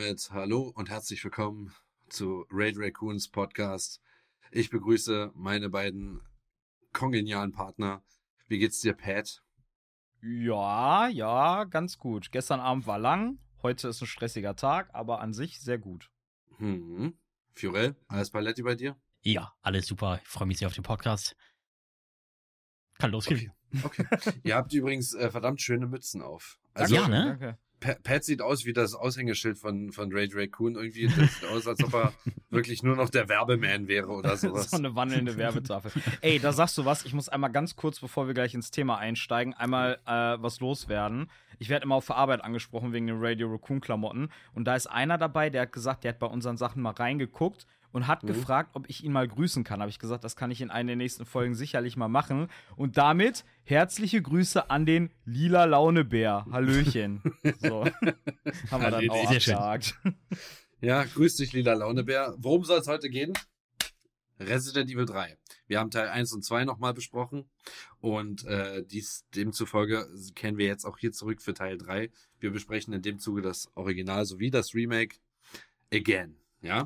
damit hallo und herzlich willkommen zu Raid Raccoons Podcast. Ich begrüße meine beiden kongenialen Partner. Wie geht's dir, Pat? Ja, ja, ganz gut. Gestern Abend war lang, heute ist ein stressiger Tag, aber an sich sehr gut. Hm. Fiorel, alles Paletti bei dir? Ja, alles super. Ich freue mich sehr auf den Podcast. Kann losgehen. Okay. okay. Ihr habt übrigens äh, verdammt schöne Mützen auf. Also, ja, ne? Danke. Pat sieht aus wie das Aushängeschild von, von Ray Raccoon. Irgendwie das sieht aus, als ob er wirklich nur noch der Werbeman wäre oder sowas. so eine wandelnde Werbetafel. Ey, da sagst du was. Ich muss einmal ganz kurz, bevor wir gleich ins Thema einsteigen, einmal äh, was loswerden. Ich werde immer auf der Arbeit angesprochen wegen den Radio Raccoon Klamotten. Und da ist einer dabei, der hat gesagt, der hat bei unseren Sachen mal reingeguckt und hat mhm. gefragt, ob ich ihn mal grüßen kann. Habe ich gesagt, das kann ich in einer der nächsten Folgen sicherlich mal machen. Und damit herzliche Grüße an den Lila Launebär. Hallöchen. so. Haben wir dann auch abgehakt. Ja, grüß dich, Lila Launebär. Worum soll es heute gehen? Resident Evil 3. Wir haben Teil 1 und 2 nochmal besprochen und äh, dies demzufolge kennen wir jetzt auch hier zurück für Teil 3. Wir besprechen in dem Zuge das Original sowie das Remake again. Ja.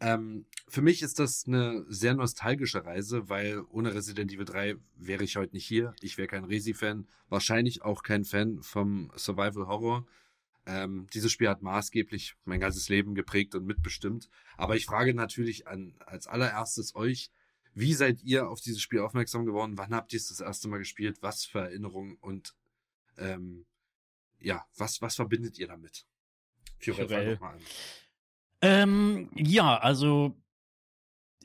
Ähm, für mich ist das eine sehr nostalgische Reise, weil ohne Resident Evil 3 wäre ich heute nicht hier. Ich wäre kein Resi-Fan, wahrscheinlich auch kein Fan vom Survival Horror. Ähm, dieses Spiel hat maßgeblich mein ganzes Leben geprägt und mitbestimmt. Aber ich frage natürlich an, als allererstes euch, wie seid ihr auf dieses Spiel aufmerksam geworden? Wann habt ihr es das erste Mal gespielt? Was für Erinnerungen und ähm, ja, was, was verbindet ihr damit? Fiorel, Fiorel. Mal an. Ähm, ja, also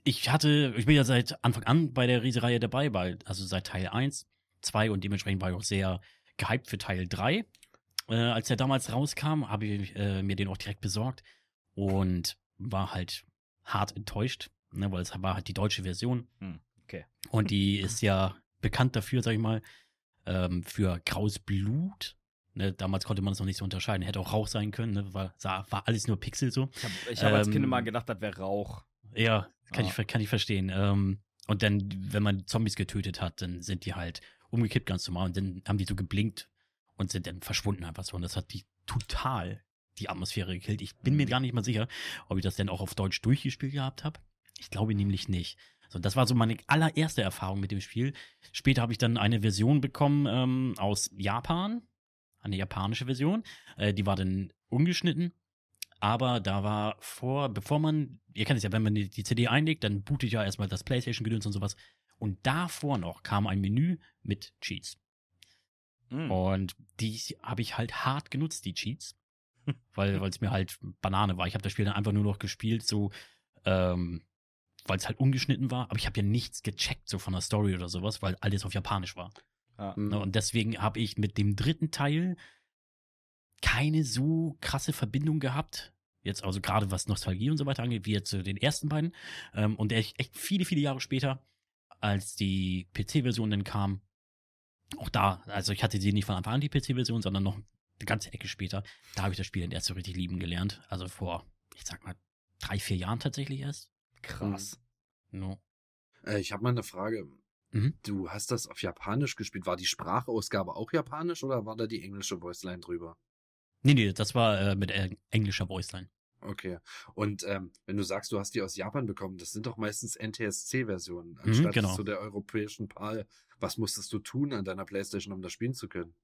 ich hatte, ich bin ja seit Anfang an bei der Riesereihe dabei, weil, also seit Teil 1, 2 und dementsprechend war ich auch sehr gehypt für Teil 3. Äh, als der damals rauskam, habe ich äh, mir den auch direkt besorgt und war halt hart enttäuscht, ne, weil es war halt die deutsche Version. Hm, okay. Und die ist ja bekannt dafür, sag ich mal, ähm, für graues Blut Ne, damals konnte man es noch nicht so unterscheiden. Hätte auch Rauch sein können, ne, war, sah, war alles nur Pixel so. Ich habe hab ähm, als Kind immer gedacht, das wäre Rauch. Ja, kann, ah. ich, kann ich verstehen. Ähm, und dann, wenn man Zombies getötet hat, dann sind die halt umgekippt ganz normal und dann haben die so geblinkt und sind dann verschwunden einfach so. Und das hat die total die Atmosphäre gekillt. Ich bin mir mhm. gar nicht mal sicher, ob ich das denn auch auf Deutsch durchgespielt gehabt habe. Ich glaube nämlich nicht. So, das war so meine allererste Erfahrung mit dem Spiel. Später habe ich dann eine Version bekommen ähm, aus Japan eine japanische Version. Äh, die war dann ungeschnitten. Aber da war vor, bevor man, ihr kennt es ja, wenn man die, die CD einlegt, dann bootet ja erstmal das PlayStation-Gedöns und sowas. Und davor noch kam ein Menü mit Cheats. Mm. Und die habe ich halt hart genutzt, die Cheats. weil es mir halt Banane war. Ich habe das Spiel dann einfach nur noch gespielt, so, ähm, weil es halt ungeschnitten war. Aber ich habe ja nichts gecheckt, so von der Story oder sowas, weil alles auf Japanisch war. Ja. Ne, und deswegen habe ich mit dem dritten Teil keine so krasse Verbindung gehabt. Jetzt also gerade was Nostalgie und so weiter angeht, wie jetzt zu den ersten beiden. Ähm, und echt, echt viele, viele Jahre später, als die PC-Version dann kam, auch da, also ich hatte sie nicht von Anfang an die PC-Version, sondern noch eine ganze Ecke später, da habe ich das Spiel dann erst so richtig lieben gelernt. Also vor, ich sag mal, drei, vier Jahren tatsächlich erst. Krass. No. Äh, ich habe mal eine Frage. Mhm. Du hast das auf Japanisch gespielt. War die Sprachausgabe auch Japanisch oder war da die englische Voiceline drüber? Nee, nee, das war äh, mit äh, englischer Voiceline. Okay. Und ähm, wenn du sagst, du hast die aus Japan bekommen, das sind doch meistens NTSC-Versionen, mhm, anstatt mhm, genau. zu der europäischen PAL. Was musstest du tun an deiner Playstation, um das spielen zu können?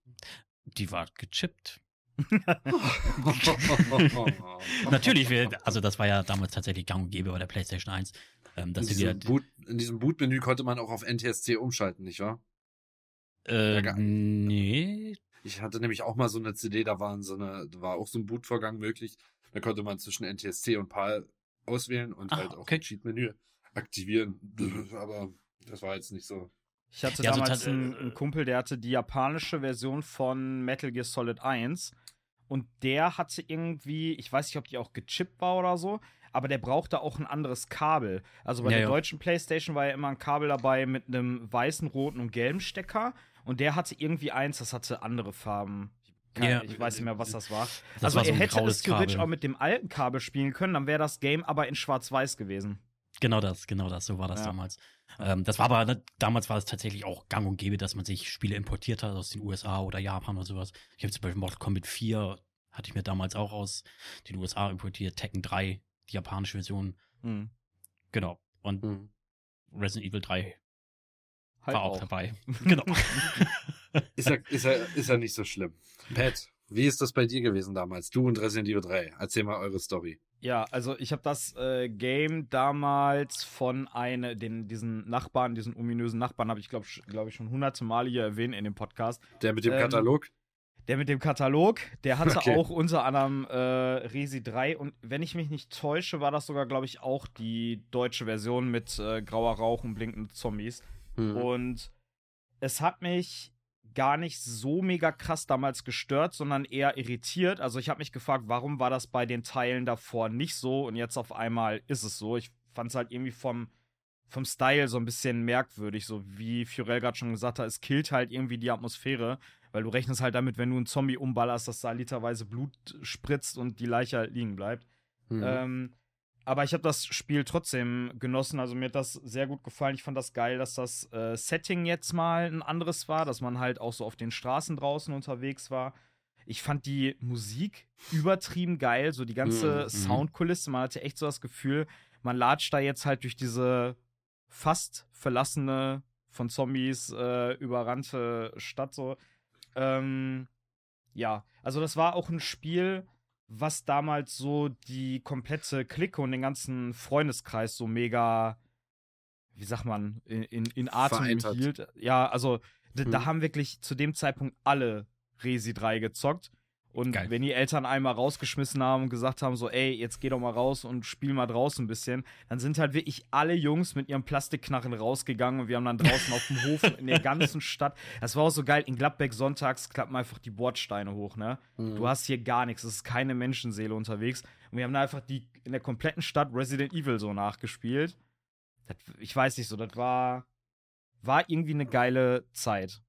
Die war gechippt. Natürlich, also das war ja damals tatsächlich gang und gäbe bei der PlayStation 1. Ähm, in, diesem Boot, in diesem Boot-Menü konnte man auch auf NTSC umschalten, nicht wahr? Äh, ja, nee. Ich hatte nämlich auch mal so eine CD, da waren so eine, da war auch so ein Bootvorgang möglich. Da konnte man zwischen NTSC und PAL auswählen und ah, halt auch okay. Cheat-Menü aktivieren. Aber das war jetzt nicht so. Ich hatte ja, damals so einen, einen, Kumpel, der hatte die japanische Version von Metal Gear Solid 1 und der hatte irgendwie, ich weiß nicht, ob die auch gechippt war oder so, aber der brauchte auch ein anderes Kabel. Also bei ja, der ja. deutschen PlayStation war ja immer ein Kabel dabei mit einem weißen, roten und gelben Stecker. Und der hatte irgendwie eins, das hatte andere Farben. Keine, ja. Ich weiß nicht mehr, was das war. Das also war so er hätte es theoretisch auch mit dem alten Kabel spielen können, dann wäre das Game aber in Schwarz-Weiß gewesen. Genau das, genau das, so war das ja. damals. Ähm, das war aber, ne, damals war es tatsächlich auch gang und gäbe, dass man sich Spiele importiert hat aus den USA oder Japan oder sowas. Ich habe zum Beispiel Mortal Kombat 4 hatte ich mir damals auch aus den USA importiert. Tekken 3, die japanische Version. Mhm. Genau. Und mhm. Resident Evil 3 halt war auch, auch dabei. genau. ist, ja, ist, ja, ist ja nicht so schlimm. Pat, wie ist das bei dir gewesen damals? Du und Resident Evil 3. Erzähl mal eure Story. Ja, also ich habe das äh, Game damals von einem, den, diesen Nachbarn, diesen ominösen Nachbarn, habe ich glaube glaub ich schon hunderte Male hier erwähnt in dem Podcast. Der mit dem ähm, Katalog? Der mit dem Katalog, der hatte okay. auch unter anderem äh, Resi 3 und wenn ich mich nicht täusche, war das sogar, glaube ich, auch die deutsche Version mit äh, grauer Rauch und blinkenden Zombies. Mhm. Und es hat mich gar nicht so mega krass damals gestört, sondern eher irritiert. Also ich habe mich gefragt, warum war das bei den Teilen davor nicht so und jetzt auf einmal ist es so. Ich fand es halt irgendwie vom, vom Style so ein bisschen merkwürdig, so wie Fiorel gerade schon gesagt hat, es killt halt irgendwie die Atmosphäre, weil du rechnest halt damit, wenn du einen Zombie umballerst, dass da literweise Blut spritzt und die Leiche halt liegen bleibt. Mhm. Ähm, aber ich habe das Spiel trotzdem genossen. Also mir hat das sehr gut gefallen. Ich fand das geil, dass das äh, Setting jetzt mal ein anderes war, dass man halt auch so auf den Straßen draußen unterwegs war. Ich fand die Musik übertrieben geil, so die ganze mhm. Soundkulisse. Man hatte echt so das Gefühl, man latscht da jetzt halt durch diese fast verlassene, von Zombies äh, überrannte Stadt so. Ähm, ja, also das war auch ein Spiel, was damals so die komplette Clique und den ganzen Freundeskreis so mega, wie sagt man, in, in, in Atem hielt. Ja, also hm. da haben wirklich zu dem Zeitpunkt alle Resi 3 gezockt. Und Geil. wenn die Eltern einmal rausgeschmissen haben und gesagt haben, so, ey, jetzt geh doch mal raus und spiel mal draußen ein bisschen, dann sind halt wirklich alle Jungs mit ihrem Plastikknarren rausgegangen und wir haben dann draußen auf dem Hof in der ganzen Stadt, das war auch so geil, in Gladbeck sonntags klappen einfach die Bordsteine hoch, ne? Mhm. Du hast hier gar nichts, es ist keine Menschenseele unterwegs. Und wir haben da einfach die in der kompletten Stadt Resident Evil so nachgespielt. Das, ich weiß nicht so, das war, war irgendwie eine geile Zeit.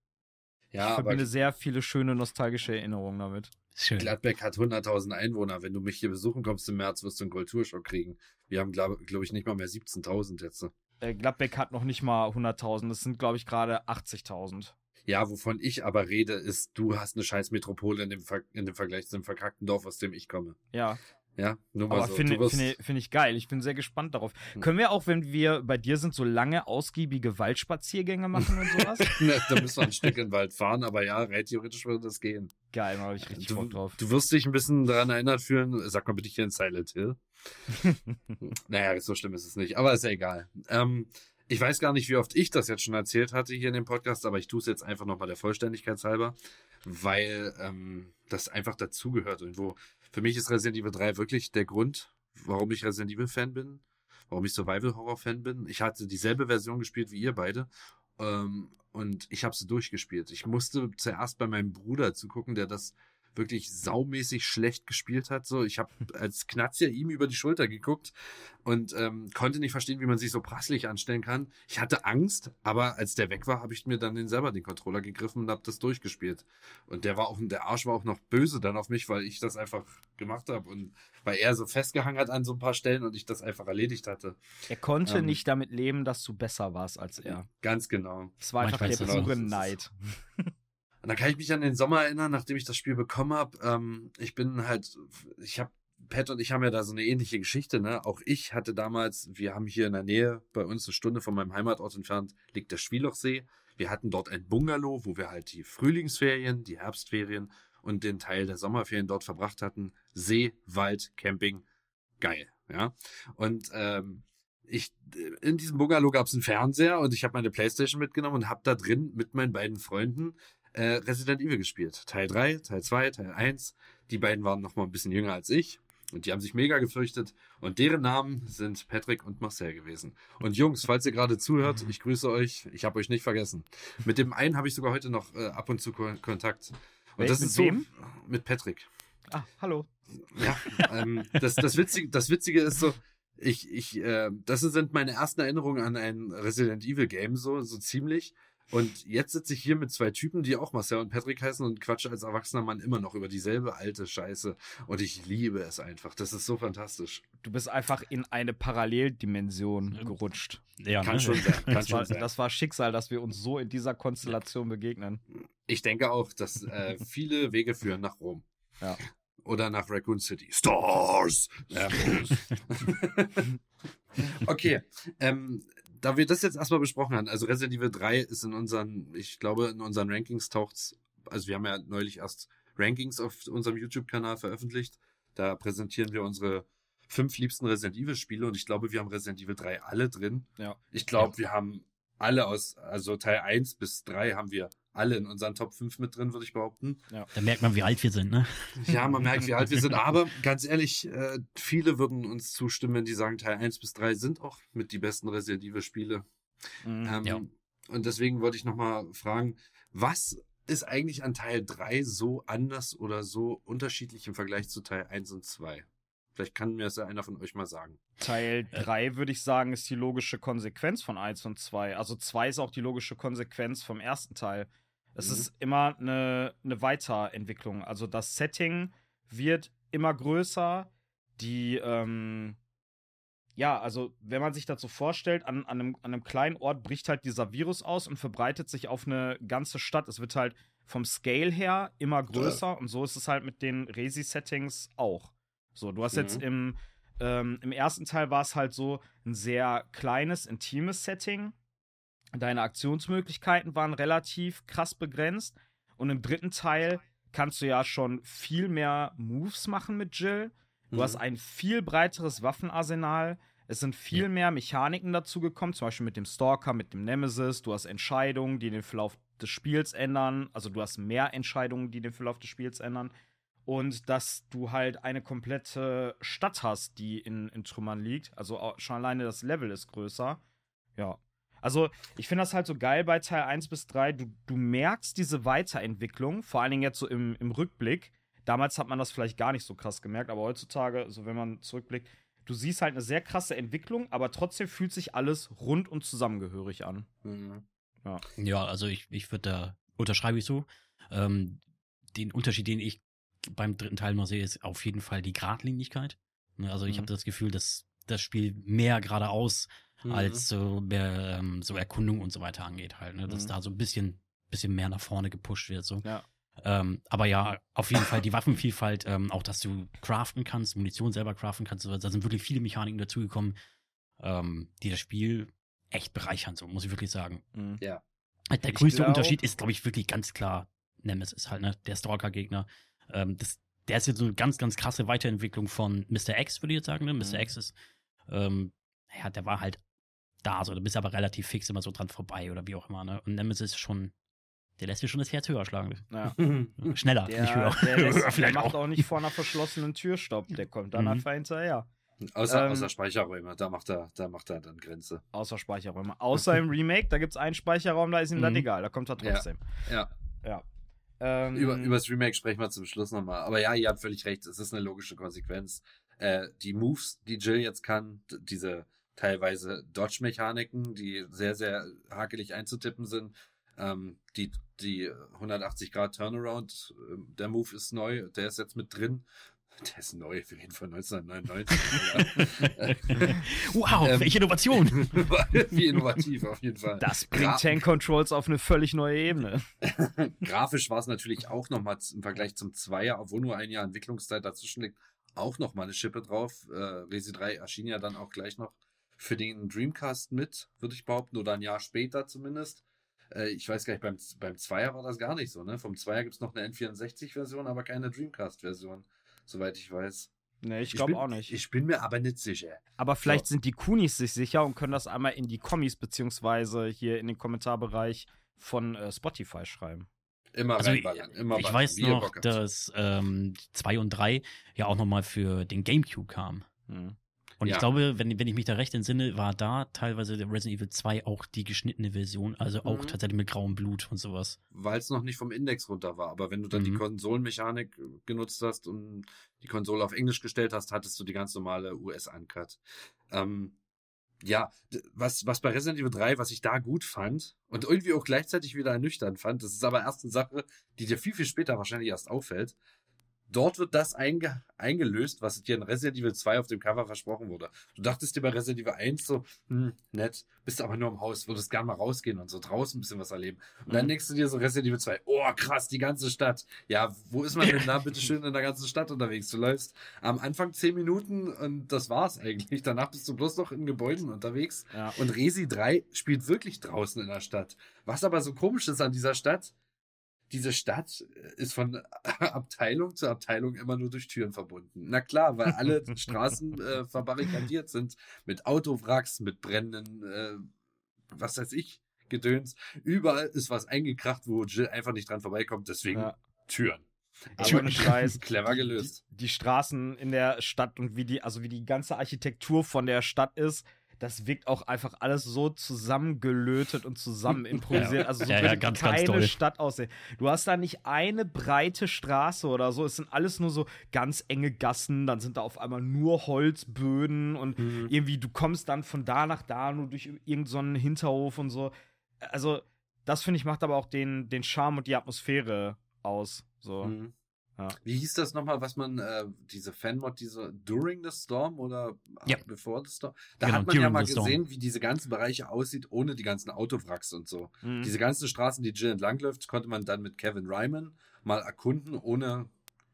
Ja, ich verbinde sehr viele schöne nostalgische Erinnerungen damit. Schön. Gladbeck hat 100.000 Einwohner. Wenn du mich hier besuchen kommst im März, wirst du einen Kulturschock kriegen. Wir haben, glaube glaub ich, nicht mal mehr 17.000 jetzt. Äh, Gladbeck hat noch nicht mal 100.000. Das sind, glaube ich, gerade 80.000. Ja, wovon ich aber rede, ist, du hast eine scheiß Metropole in dem, Ver in dem Vergleich zu dem verkackten Dorf, aus dem ich komme. Ja. Ja, nur mal Aber so. Finde find, find ich geil. Ich bin sehr gespannt darauf. Hm. Können wir auch, wenn wir bei dir sind, so lange, ausgiebige Waldspaziergänge machen und sowas? ne, da müssen wir ein Stück in den Wald fahren, aber ja, rein theoretisch würde das gehen. Geil, da habe ich richtig du, Bock drauf. Du wirst dich ein bisschen daran erinnert fühlen. Sag mal bitte hier in Silent Hill. naja, so schlimm ist es nicht, aber ist ja egal. Ähm, ich weiß gar nicht, wie oft ich das jetzt schon erzählt hatte hier in dem Podcast, aber ich tue es jetzt einfach nochmal der Vollständigkeit halber, weil ähm, das einfach dazugehört irgendwo für mich ist Resident Evil 3 wirklich der Grund, warum ich Resident Evil Fan bin, warum ich Survival Horror Fan bin. Ich hatte dieselbe Version gespielt wie ihr beide ähm, und ich habe sie durchgespielt. Ich musste zuerst bei meinem Bruder zugucken, der das wirklich saumäßig schlecht gespielt hat. So, ich habe als Knatzier ihm über die Schulter geguckt und ähm, konnte nicht verstehen, wie man sich so prasslich anstellen kann. Ich hatte Angst, aber als der weg war, habe ich mir dann den selber den Controller gegriffen und habe das durchgespielt. Und der war auch, der Arsch war auch noch böse dann auf mich, weil ich das einfach gemacht habe und weil er so festgehangen hat an so ein paar Stellen und ich das einfach erledigt hatte. Er konnte ähm, nicht damit leben, dass du besser warst als er. Ganz genau. Es war einfach der pure Neid. Und dann kann ich mich an den Sommer erinnern, nachdem ich das Spiel bekommen habe. Ähm, ich bin halt, ich habe Pat und ich haben ja da so eine ähnliche Geschichte, ne? Auch ich hatte damals, wir haben hier in der Nähe, bei uns eine Stunde von meinem Heimatort entfernt, liegt der Schwielochsee. Wir hatten dort ein Bungalow, wo wir halt die Frühlingsferien, die Herbstferien und den Teil der Sommerferien dort verbracht hatten. See, Wald, Camping, geil, ja. Und ähm, ich in diesem Bungalow gab es einen Fernseher und ich habe meine Playstation mitgenommen und habe da drin mit meinen beiden Freunden äh, Resident Evil gespielt. Teil 3, Teil 2, Teil 1. Die beiden waren noch mal ein bisschen jünger als ich. Und die haben sich mega gefürchtet. Und deren Namen sind Patrick und Marcel gewesen. Und Jungs, falls ihr gerade zuhört, ich grüße euch. Ich habe euch nicht vergessen. Mit dem einen habe ich sogar heute noch äh, ab und zu Ko Kontakt. Und Welch, das ist so wem? mit Patrick. Ah, hallo. Ja, ähm, das, das, Witzige, das Witzige ist so, ich, ich, äh, das sind meine ersten Erinnerungen an ein Resident Evil Game, so, so ziemlich. Und jetzt sitze ich hier mit zwei Typen, die auch Marcel und Patrick heißen und quatsche als erwachsener Mann immer noch über dieselbe alte Scheiße. Und ich liebe es einfach. Das ist so fantastisch. Du bist einfach in eine Paralleldimension gerutscht. Ja, kann ne? schon sein. Kann das, schon war, sein. das war Schicksal, dass wir uns so in dieser Konstellation begegnen. Ich denke auch, dass äh, viele Wege führen nach Rom. Ja. Oder nach Raccoon City. Stars! Ähm, okay. Ähm, da wir das jetzt erstmal besprochen haben, also Resident Evil 3 ist in unseren, ich glaube, in unseren Rankings taucht's, also wir haben ja neulich erst Rankings auf unserem YouTube-Kanal veröffentlicht. Da präsentieren wir unsere fünf liebsten Resident Evil Spiele und ich glaube, wir haben Resident Evil 3 alle drin. Ja. Ich glaube, wir haben alle aus, also Teil 1 bis 3 haben wir alle in unseren Top 5 mit drin, würde ich behaupten. Ja. Da merkt man, wie alt wir sind, ne? Ja, man merkt, wie alt wir sind. Aber ganz ehrlich, äh, viele würden uns zustimmen, wenn die sagen, Teil 1 bis 3 sind auch mit die besten Resident Evil Spiele. Mhm, ähm, ja. Und deswegen wollte ich nochmal fragen, was ist eigentlich an Teil 3 so anders oder so unterschiedlich im Vergleich zu Teil 1 und 2? Vielleicht kann mir das ja einer von euch mal sagen. Teil 3 äh. würde ich sagen, ist die logische Konsequenz von 1 und 2. Also 2 ist auch die logische Konsequenz vom ersten Teil. Es mhm. ist immer eine, eine Weiterentwicklung. Also das Setting wird immer größer. Die, ähm, ja, also wenn man sich dazu vorstellt, an, an, einem, an einem kleinen Ort bricht halt dieser Virus aus und verbreitet sich auf eine ganze Stadt. Es wird halt vom Scale her immer größer ja. und so ist es halt mit den Resi-Settings auch. So, du hast mhm. jetzt im, ähm, im ersten Teil war es halt so ein sehr kleines, intimes Setting. Deine Aktionsmöglichkeiten waren relativ krass begrenzt. Und im dritten Teil kannst du ja schon viel mehr Moves machen mit Jill. Du mhm. hast ein viel breiteres Waffenarsenal. Es sind viel ja. mehr Mechaniken dazugekommen, zum Beispiel mit dem Stalker, mit dem Nemesis. Du hast Entscheidungen, die den Verlauf des Spiels ändern. Also du hast mehr Entscheidungen, die den Verlauf des Spiels ändern und dass du halt eine komplette Stadt hast, die in, in Trümmern liegt. Also schon alleine das Level ist größer. Ja. Also, ich finde das halt so geil bei Teil 1 bis 3. Du, du merkst diese Weiterentwicklung, vor allen Dingen jetzt so im, im Rückblick. Damals hat man das vielleicht gar nicht so krass gemerkt, aber heutzutage, so wenn man zurückblickt, du siehst halt eine sehr krasse Entwicklung, aber trotzdem fühlt sich alles rund und zusammengehörig an. Mhm. Ja. ja, also ich, ich würde da unterschreibe ich so. Ähm, den Unterschied, den ich beim dritten Teil noch sehe, ist auf jeden Fall die Gradlinigkeit. Ne, also ich mhm. habe das Gefühl, dass das Spiel mehr geradeaus mhm. als so, mehr, ähm, so Erkundung und so weiter angeht halt. Ne? Dass mhm. da so ein bisschen, bisschen mehr nach vorne gepusht wird. So. Ja. Ähm, aber ja, auf jeden Fall die Waffenvielfalt, ähm, auch dass du craften kannst, Munition selber craften kannst. Da sind wirklich viele Mechaniken dazugekommen, ähm, die das Spiel echt bereichern, so muss ich wirklich sagen. Mhm. Ja. Der größte glaub, Unterschied ist, glaube ich, wirklich ganz klar Nemesis halt, ne? Der Stalker-Gegner. Ähm, das, der ist jetzt so eine ganz, ganz krasse Weiterentwicklung von Mr. X, würde ich jetzt sagen. Ne? Mr. Mhm. X ist, ähm, ja, der war halt da, so, du bist aber relativ fix immer so dran vorbei oder wie auch immer. Ne? Und Nemesis ist schon, der lässt dir schon das Herz höher schlagen. Ja. Schneller, der, nicht höher. Der, lässt, der macht auch. auch nicht vor einer verschlossenen Tür Stopp, der kommt dann mhm. einfach hinterher. Außer, ähm, außer Speicherräume, da macht er, da macht er dann Grenze. Außer Speicherräume. Außer im Remake, da gibt es einen Speicherraum, da ist ihm mhm. dann egal, da kommt er trotzdem. Ja. ja. ja. Ähm, Über, das Remake sprechen wir zum Schluss nochmal. Aber ja, ihr habt völlig recht, es ist eine logische Konsequenz. Äh, die Moves, die Jill jetzt kann, diese teilweise Dodge-Mechaniken, die sehr, sehr hakelig einzutippen sind, ähm, die, die 180 Grad Turnaround, äh, der Move ist neu, der ist jetzt mit drin. Der ist neu, wir reden von 1999. wow, ähm, welche Innovation! Wie innovativ, auf jeden Fall. Das bringt Gra Tank Controls auf eine völlig neue Ebene. Grafisch war es natürlich auch nochmal im Vergleich zum Zweier, obwohl nur ein Jahr Entwicklungszeit dazwischen liegt, auch nochmal eine Schippe drauf. Äh, Resi 3 erschien ja dann auch gleich noch für den Dreamcast mit, würde ich behaupten, oder ein Jahr später zumindest. Äh, ich weiß gar nicht, beim, beim Zweier war das gar nicht so, ne? Vom Zweier gibt es noch eine N64-Version, aber keine Dreamcast-Version soweit ich weiß. Nee, ich glaube auch nicht. Ich bin mir aber nicht sicher. Aber vielleicht so. sind die Kunis sich sicher und können das einmal in die Kommis beziehungsweise hier in den Kommentarbereich von äh, Spotify schreiben. Immer also reinballern, immer Ich weiß noch, dass ähm, 2 und 3 ja auch nochmal für den Gamecube kamen. Hm. Und ja. ich glaube, wenn, wenn ich mich da recht entsinne, war da teilweise der Resident Evil 2 auch die geschnittene Version, also auch mhm. tatsächlich mit grauem Blut und sowas. Weil es noch nicht vom Index runter war. Aber wenn du dann mhm. die Konsolenmechanik genutzt hast und die Konsole auf Englisch gestellt hast, hattest du die ganz normale US-Uncut. Ähm, ja, was, was bei Resident Evil 3, was ich da gut fand und irgendwie auch gleichzeitig wieder ernüchternd fand, das ist aber erst eine Sache, die dir viel, viel später wahrscheinlich erst auffällt dort wird das einge eingelöst, was dir in Resident Evil 2 auf dem Cover versprochen wurde. Du dachtest dir bei Resident Evil 1 so, hm, nett, bist aber nur im Haus, würdest gerne mal rausgehen und so draußen ein bisschen was erleben. Und dann mhm. denkst du dir so Resident Evil 2, oh krass, die ganze Stadt. Ja, wo ist man denn da bitte schön in der ganzen Stadt unterwegs? Du läufst am Anfang 10 Minuten und das war's eigentlich. Danach bist du bloß noch in Gebäuden unterwegs. Ja. Und Resi 3 spielt wirklich draußen in der Stadt. Was aber so komisch ist an dieser Stadt, diese Stadt ist von Abteilung zu Abteilung immer nur durch Türen verbunden. Na klar, weil alle Straßen äh, verbarrikadiert sind mit Autowracks, mit brennenden, äh, was weiß ich, Gedöns. Überall ist was eingekracht, wo Jill einfach nicht dran vorbeikommt. Deswegen ja. Türen. Aber Scheiß, clever gelöst. Die, die Straßen in der Stadt und wie die, also wie die ganze Architektur von der Stadt ist, das wirkt auch einfach alles so zusammengelötet und zusammen improvisiert. Also so ja, ja, ganz, keine ganz Stadt aussehen. Du hast da nicht eine breite Straße oder so. Es sind alles nur so ganz enge Gassen. Dann sind da auf einmal nur Holzböden und mhm. irgendwie du kommst dann von da nach da nur durch irgendeinen so Hinterhof und so. Also das finde ich macht aber auch den den Charme und die Atmosphäre aus. So. Mhm. Ja. Wie hieß das nochmal, was man, äh, diese Fanmod, diese During the Storm oder ja. Before the Storm? Da genau, hat man ja mal gesehen, wie diese ganzen Bereiche aussieht, ohne die ganzen Autowracks und so. Mhm. Diese ganzen Straßen, die Jill entlangläuft, konnte man dann mit Kevin Ryman mal erkunden, ohne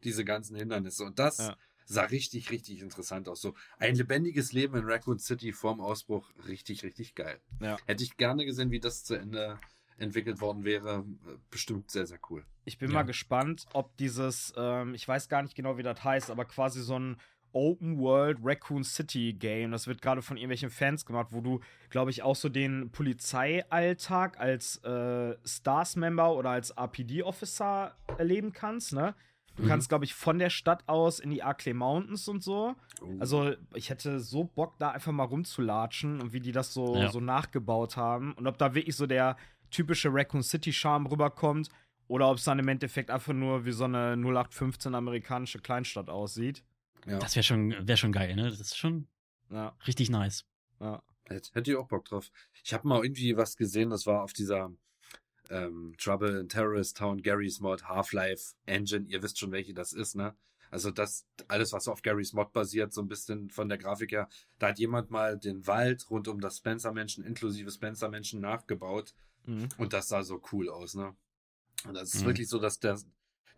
diese ganzen Hindernisse. Und das ja. sah richtig, richtig interessant aus. So ein lebendiges Leben in Raccoon City vorm Ausbruch, richtig, richtig geil. Ja. Hätte ich gerne gesehen, wie das zu Ende entwickelt worden wäre, bestimmt sehr, sehr cool. Ich bin ja. mal gespannt, ob dieses, ähm, ich weiß gar nicht genau, wie das heißt, aber quasi so ein Open World Raccoon City Game. Das wird gerade von irgendwelchen Fans gemacht, wo du, glaube ich, auch so den Polizeialltag als äh, Stars-Member oder als RPD-Officer erleben kannst, ne? Du mhm. kannst, glaube ich, von der Stadt aus in die Arklay Mountains und so. Oh. Also, ich hätte so Bock, da einfach mal rumzulatschen und wie die das so, ja. so nachgebaut haben. Und ob da wirklich so der typische Raccoon City Charme rüberkommt oder ob es dann im Endeffekt einfach nur wie so eine 0815 amerikanische Kleinstadt aussieht. Ja. Das wäre schon, wär schon geil, ne? Das ist schon ja. richtig nice. Ja. Hätte ich auch Bock drauf. Ich habe mal irgendwie was gesehen, das war auf dieser ähm, Trouble in Terrorist Town Gary's Mod Half-Life Engine. Ihr wisst schon, welche das ist, ne? Also das, alles, was auf Garys Mod basiert, so ein bisschen von der Grafik her, da hat jemand mal den Wald rund um das Spencer-Menschen inklusive Spencer-Menschen nachgebaut Mhm. Und das sah so cool aus, ne? Und das ist mhm. wirklich so, dass der,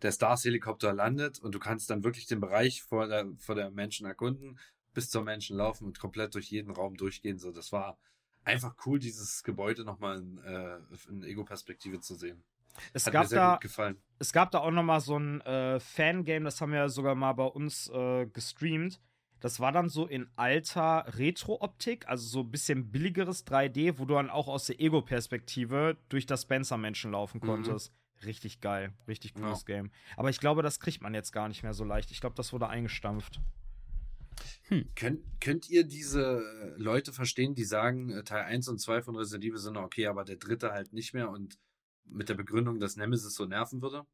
der Stars-Helikopter landet und du kannst dann wirklich den Bereich vor der, vor der Menschen erkunden, bis zum Menschen laufen und komplett durch jeden Raum durchgehen. So, das war einfach cool, dieses Gebäude nochmal in, äh, in Ego-Perspektive zu sehen. Es Hat gab da, es gab da auch nochmal so ein äh, Fangame, das haben wir sogar mal bei uns äh, gestreamt. Das war dann so in alter Retro-Optik, also so ein bisschen billigeres 3D, wo du dann auch aus der Ego-Perspektive durch das Spencer-Menschen laufen mhm. konntest. Mhm. Richtig geil, richtig cooles ja. Game. Aber ich glaube, das kriegt man jetzt gar nicht mehr so leicht. Ich glaube, das wurde eingestampft. Hm. Könnt, könnt ihr diese Leute verstehen, die sagen, äh, Teil 1 und 2 von Resident Evil sind okay, aber der dritte halt nicht mehr und mit der Begründung, dass Nemesis so nerven würde?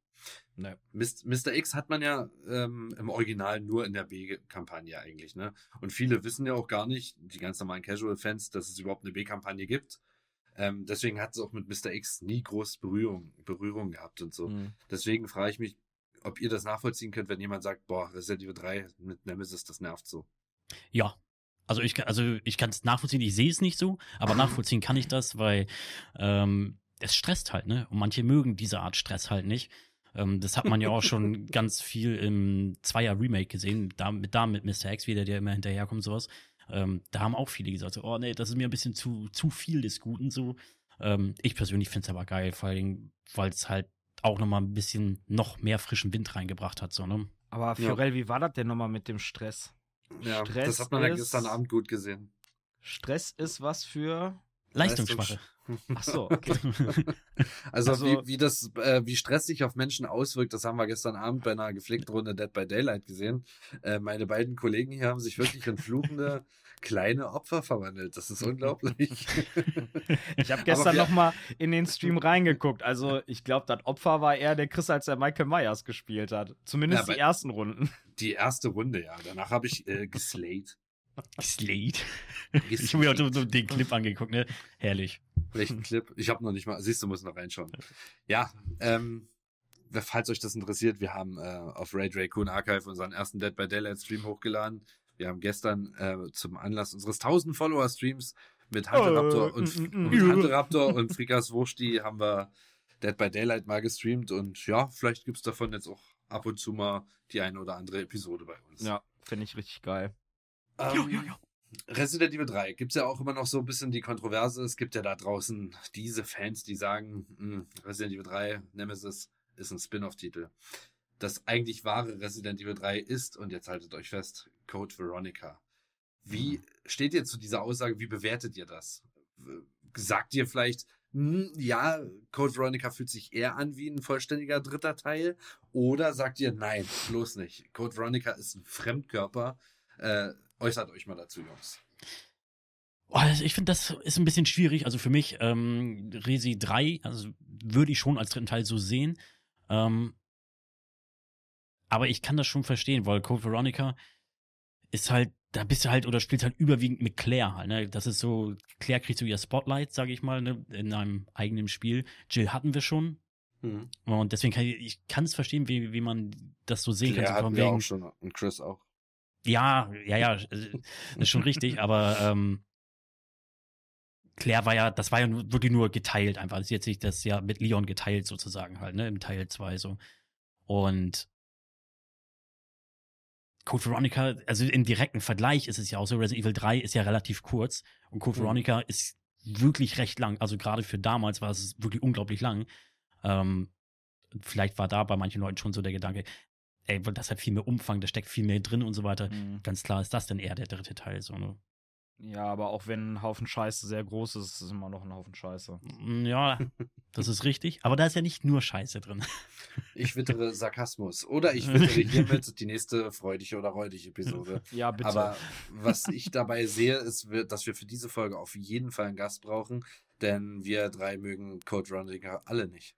Ne. Mr. X hat man ja ähm, im Original nur in der B-Kampagne eigentlich, ne? Und viele wissen ja auch gar nicht, die ganz normalen Casual-Fans, dass es überhaupt eine B-Kampagne gibt. Ähm, deswegen hat es auch mit Mr. X nie groß Berührung, Berührung gehabt und so. Mhm. Deswegen frage ich mich, ob ihr das nachvollziehen könnt, wenn jemand sagt, boah, Resident Evil 3 mit Nemesis, das nervt so. Ja. Also ich, also ich kann es nachvollziehen, ich sehe es nicht so, aber nachvollziehen kann ich das, weil ähm, es stresst halt, ne? Und manche mögen diese Art Stress halt nicht. Ähm, das hat man ja auch schon ganz viel im Zweier-Remake gesehen, da, mit, da mit Mr. X wieder, der immer hinterherkommt, sowas. Ähm, da haben auch viele gesagt, so, oh nee, das ist mir ein bisschen zu, zu viel des Guten so. Ähm, ich persönlich finde es aber geil, vor allem, weil es halt auch nochmal ein bisschen noch mehr frischen Wind reingebracht hat, so, ne? Aber Fiorell, ja. wie war das denn nochmal mit dem Stress? Ja, Stress das hat man ja gestern Abend gut gesehen. Stress ist was für Leistungsschwache. Ach so, okay. also, also wie, wie das, äh, wie Stress sich auf Menschen auswirkt, das haben wir gestern Abend bei einer gepflegten Runde Dead by Daylight gesehen. Äh, meine beiden Kollegen hier haben sich wirklich in fluchende kleine Opfer verwandelt. Das ist unglaublich. ich habe gestern noch mal in den Stream reingeguckt. Also ich glaube, das Opfer war eher der Chris, als er Michael Myers gespielt hat. Zumindest ja, die ersten Runden. Die erste Runde, ja. Danach habe ich äh, geslayed. Slate. Ich habe mir auch so den Clip angeguckt, ne? Herrlich. Welchen Clip? Ich habe noch nicht mal. Siehst du, musst noch reinschauen. Ja, ähm, falls euch das interessiert, wir haben äh, auf Ray Raccoon Archive unseren ersten Dead by Daylight Stream hochgeladen. Wir haben gestern äh, zum Anlass unseres 1000 Follower Streams mit Hunter Raptor Oh, und, mm, mm, und mm. Hunter Raptor und Frikas Wursti haben wir Dead by Daylight mal gestreamt und ja, vielleicht gibt's davon jetzt auch ab und zu mal die eine oder andere Episode bei uns. Ja, finde ich richtig geil. Ähm, Resident Evil 3 gibt's ja auch immer noch so ein bisschen die Kontroverse. Es gibt ja da draußen diese Fans, die sagen, "Hm, Resident Evil 3 Nemesis ist ein Spin-off-Titel. Das eigentlich wahre Resident Evil 3 ist, und jetzt haltet euch fest, Code Veronica. Wie steht ihr zu dieser Aussage? Wie bewertet ihr das? Sagt ihr vielleicht, hm, ja, Code Veronica fühlt sich eher an wie ein vollständiger dritter Teil? Oder sagt ihr, nein, bloß nicht. Code Veronica ist ein Fremdkörper. Äh, äußert euch mal dazu, Jungs. Oh, also ich finde, das ist ein bisschen schwierig. Also für mich, ähm, Resi 3, also würde ich schon als dritten Teil so sehen. Ähm, aber ich kann das schon verstehen, weil Code Veronica ist halt, da bist du halt oder spielst halt überwiegend mit Claire halt, ne? Das ist so, Claire kriegt so ihr Spotlight, sage ich mal, ne? in einem eigenen Spiel. Jill hatten wir schon. Mhm. Und deswegen kann ich, ich kann es verstehen, wie, wie man das so sehen Der kann. So hatten wir wegen, auch schon und Chris auch. Ja, ja, ja, äh, ist schon richtig, aber ähm, Claire war ja, das war ja wirklich nur geteilt einfach. Sie hat sich das ja mit Leon geteilt sozusagen halt, ne, im Teil 2 so. Und Code Veronica, also im direkten Vergleich ist es ja auch so, Resident Evil 3 ist ja relativ kurz und Code Mhm. Veronica ist wirklich recht lang. Also gerade für damals war es wirklich unglaublich lang. Ähm, vielleicht war da bei manchen Leuten schon so der Gedanke, ey, weil das hat viel mehr Umfang, da steckt viel mehr drin und so weiter. Mhm. Ganz klar ist das dann eher der dritte Teil. So, ne? Ja, aber auch wenn ein Haufen Scheiße sehr groß ist, ist es immer noch ein Haufen Scheiße. Mm, Ja, das ist richtig. Aber da ist ja nicht nur Scheiße drin. Ich wittere Sarkasmus. Oder ich wittere hiermit die nächste freudige oder räudige Episode. Ja, bitte. Aber was ich dabei sehe, ist, dass wir für diese Folge auf jeden Fall einen Gast brauchen, denn wir drei mögen Code Veronica alle nicht.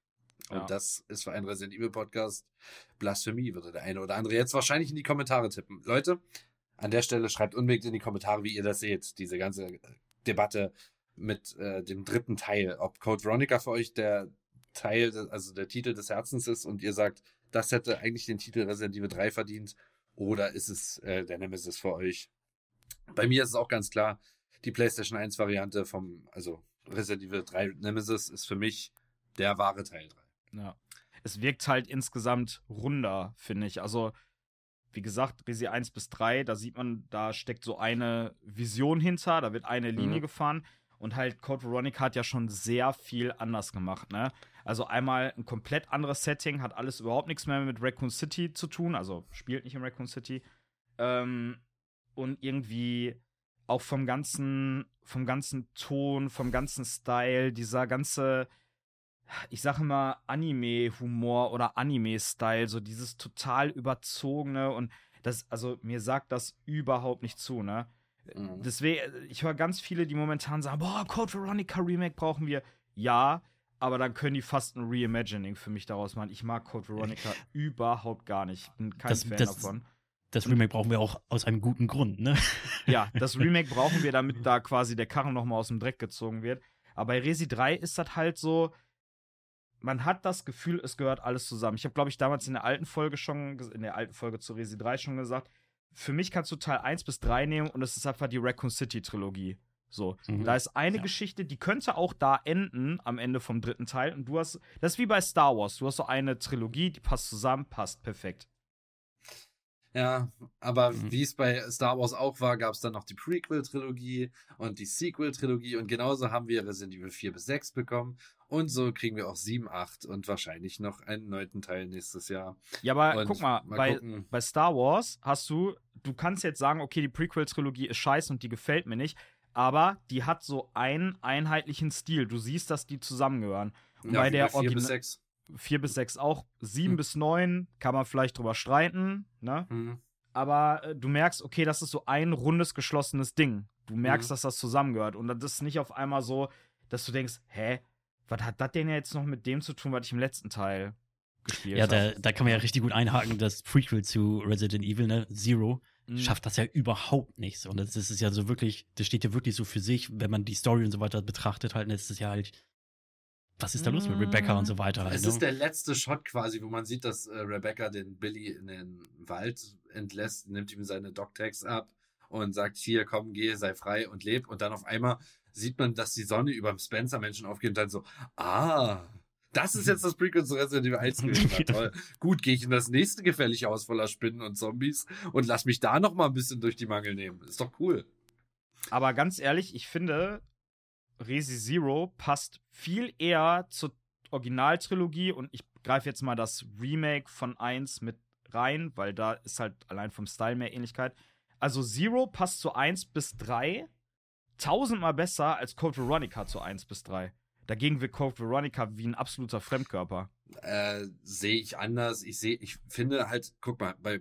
Und Ja. das ist für einen Resident Evil Podcast Blasphemie, würde der eine oder andere jetzt wahrscheinlich in die Kommentare tippen. Leute, an der Stelle schreibt unbedingt in die Kommentare, wie ihr das seht, diese ganze äh, Debatte mit äh, dem dritten Teil. Ob Code Veronica für euch der Teil, also der Titel des Herzens ist und ihr sagt, das hätte eigentlich den Titel Resident Evil 3 verdient oder ist es äh, der Nemesis für euch? Bei mir ist es auch ganz klar, die PlayStation 1 Variante vom, also Resident Evil 3 Nemesis ist für mich der wahre Teil 3. Ja. Es wirkt halt insgesamt runder, finde ich. Also, wie gesagt, Resi 1 bis 3, da sieht man, da steckt so eine Vision hinter, da wird eine Linie Mhm. gefahren. Und halt Code Veronica hat ja schon sehr viel anders gemacht, ne? Also einmal ein komplett anderes Setting, hat alles überhaupt nichts mehr mit Raccoon City zu tun, also spielt nicht in Raccoon City. Ähm, und irgendwie auch vom ganzen, vom ganzen Ton, vom ganzen Style, dieser ganze, ich sage immer Anime-Humor oder Anime-Style, so dieses total überzogene und das, also mir sagt das überhaupt nicht zu, ne? Mhm. Deswegen, ich höre ganz viele, die momentan sagen, boah, Code Veronica Remake brauchen wir. Ja, aber dann können die fast ein Reimagining für mich daraus machen. Ich mag Code Veronica überhaupt gar nicht. Bin kein Das- Fan das- davon. Das Remake brauchen wir auch aus einem guten Grund, ne? Ja, das Remake brauchen wir, damit da quasi der Karren nochmal aus dem Dreck gezogen wird. Aber bei Resi 3 ist das halt so, man hat das Gefühl, es gehört alles zusammen. Ich habe, glaube ich, damals in der alten Folge schon, in der alten Folge zu Resi 3 schon gesagt, für mich kannst du Teil 1 bis 3 nehmen und es ist einfach die Raccoon City Trilogie. So, Mhm. da ist eine Ja. Geschichte, die könnte auch da enden am Ende vom dritten Teil. Und du hast, das ist wie bei Star Wars. Du hast so eine Trilogie, die passt zusammen, passt perfekt. Ja, aber Mhm. wie es bei Star Wars auch war, gab es dann noch die Prequel-Trilogie und die Sequel-Trilogie und genauso haben wir Resident Evil 4 bis 6 bekommen und so kriegen wir auch 7, 8 und wahrscheinlich noch einen neunten Teil nächstes Jahr. Ja, aber Und guck mal, mal bei, bei Star Wars hast du, du kannst jetzt sagen, okay, die Prequel-Trilogie ist scheiße und die gefällt mir nicht, aber die hat so einen einheitlichen Stil. Du siehst, dass die zusammengehören. Und bei wie der 4 bis Origina- 6. 4 bis 6 auch, 7 Hm. bis 9 kann man vielleicht drüber streiten, ne? Mhm. Aber äh, du merkst, okay, das ist so ein rundes, geschlossenes Ding. Du merkst, Mhm. dass das zusammengehört. Und das ist nicht auf einmal so, dass du denkst, hä, was hat das denn jetzt noch mit dem zu tun, was ich im letzten Teil gespielt Ja, habe? da, da kann man ja richtig gut einhaken, das Prequel zu Resident Evil, ne? Zero, Mhm. schafft das ja überhaupt nicht. Und das ist ja so wirklich, das steht ja wirklich so für sich, wenn man die Story und so weiter betrachtet, halt, dann ist es ja halt was ist da los mit Rebecca und so weiter. Es ne? ist der letzte Shot quasi, wo man sieht, dass äh, Rebecca den Billy in den Wald entlässt, nimmt ihm seine Dog-Tags ab und sagt, hier, komm, geh, sei frei und leb. Und dann auf einmal sieht man, dass die Sonne über dem Spencer-Menschen aufgeht und dann so, ah, das ist jetzt das Prequel zu Resident Evil 1 gewesen. Na, toll. Gut, gehe ich in das nächste gefährliche Haus voller Spinnen und Zombies und lass mich da noch mal ein bisschen durch die Mangel nehmen. Ist doch cool. Aber ganz ehrlich, ich finde, Resi Zero passt viel eher zur Originaltrilogie und ich greife jetzt mal das Remake von 1 mit rein, weil da ist halt allein vom Style mehr Ähnlichkeit. Also Zero passt zu 1 bis 3 tausendmal besser als Code Veronica zu 1 bis 3. Dagegen wirkt Code Veronica wie ein absoluter Fremdkörper. Äh, sehe ich anders. Ich sehe, ich finde halt, guck mal, bei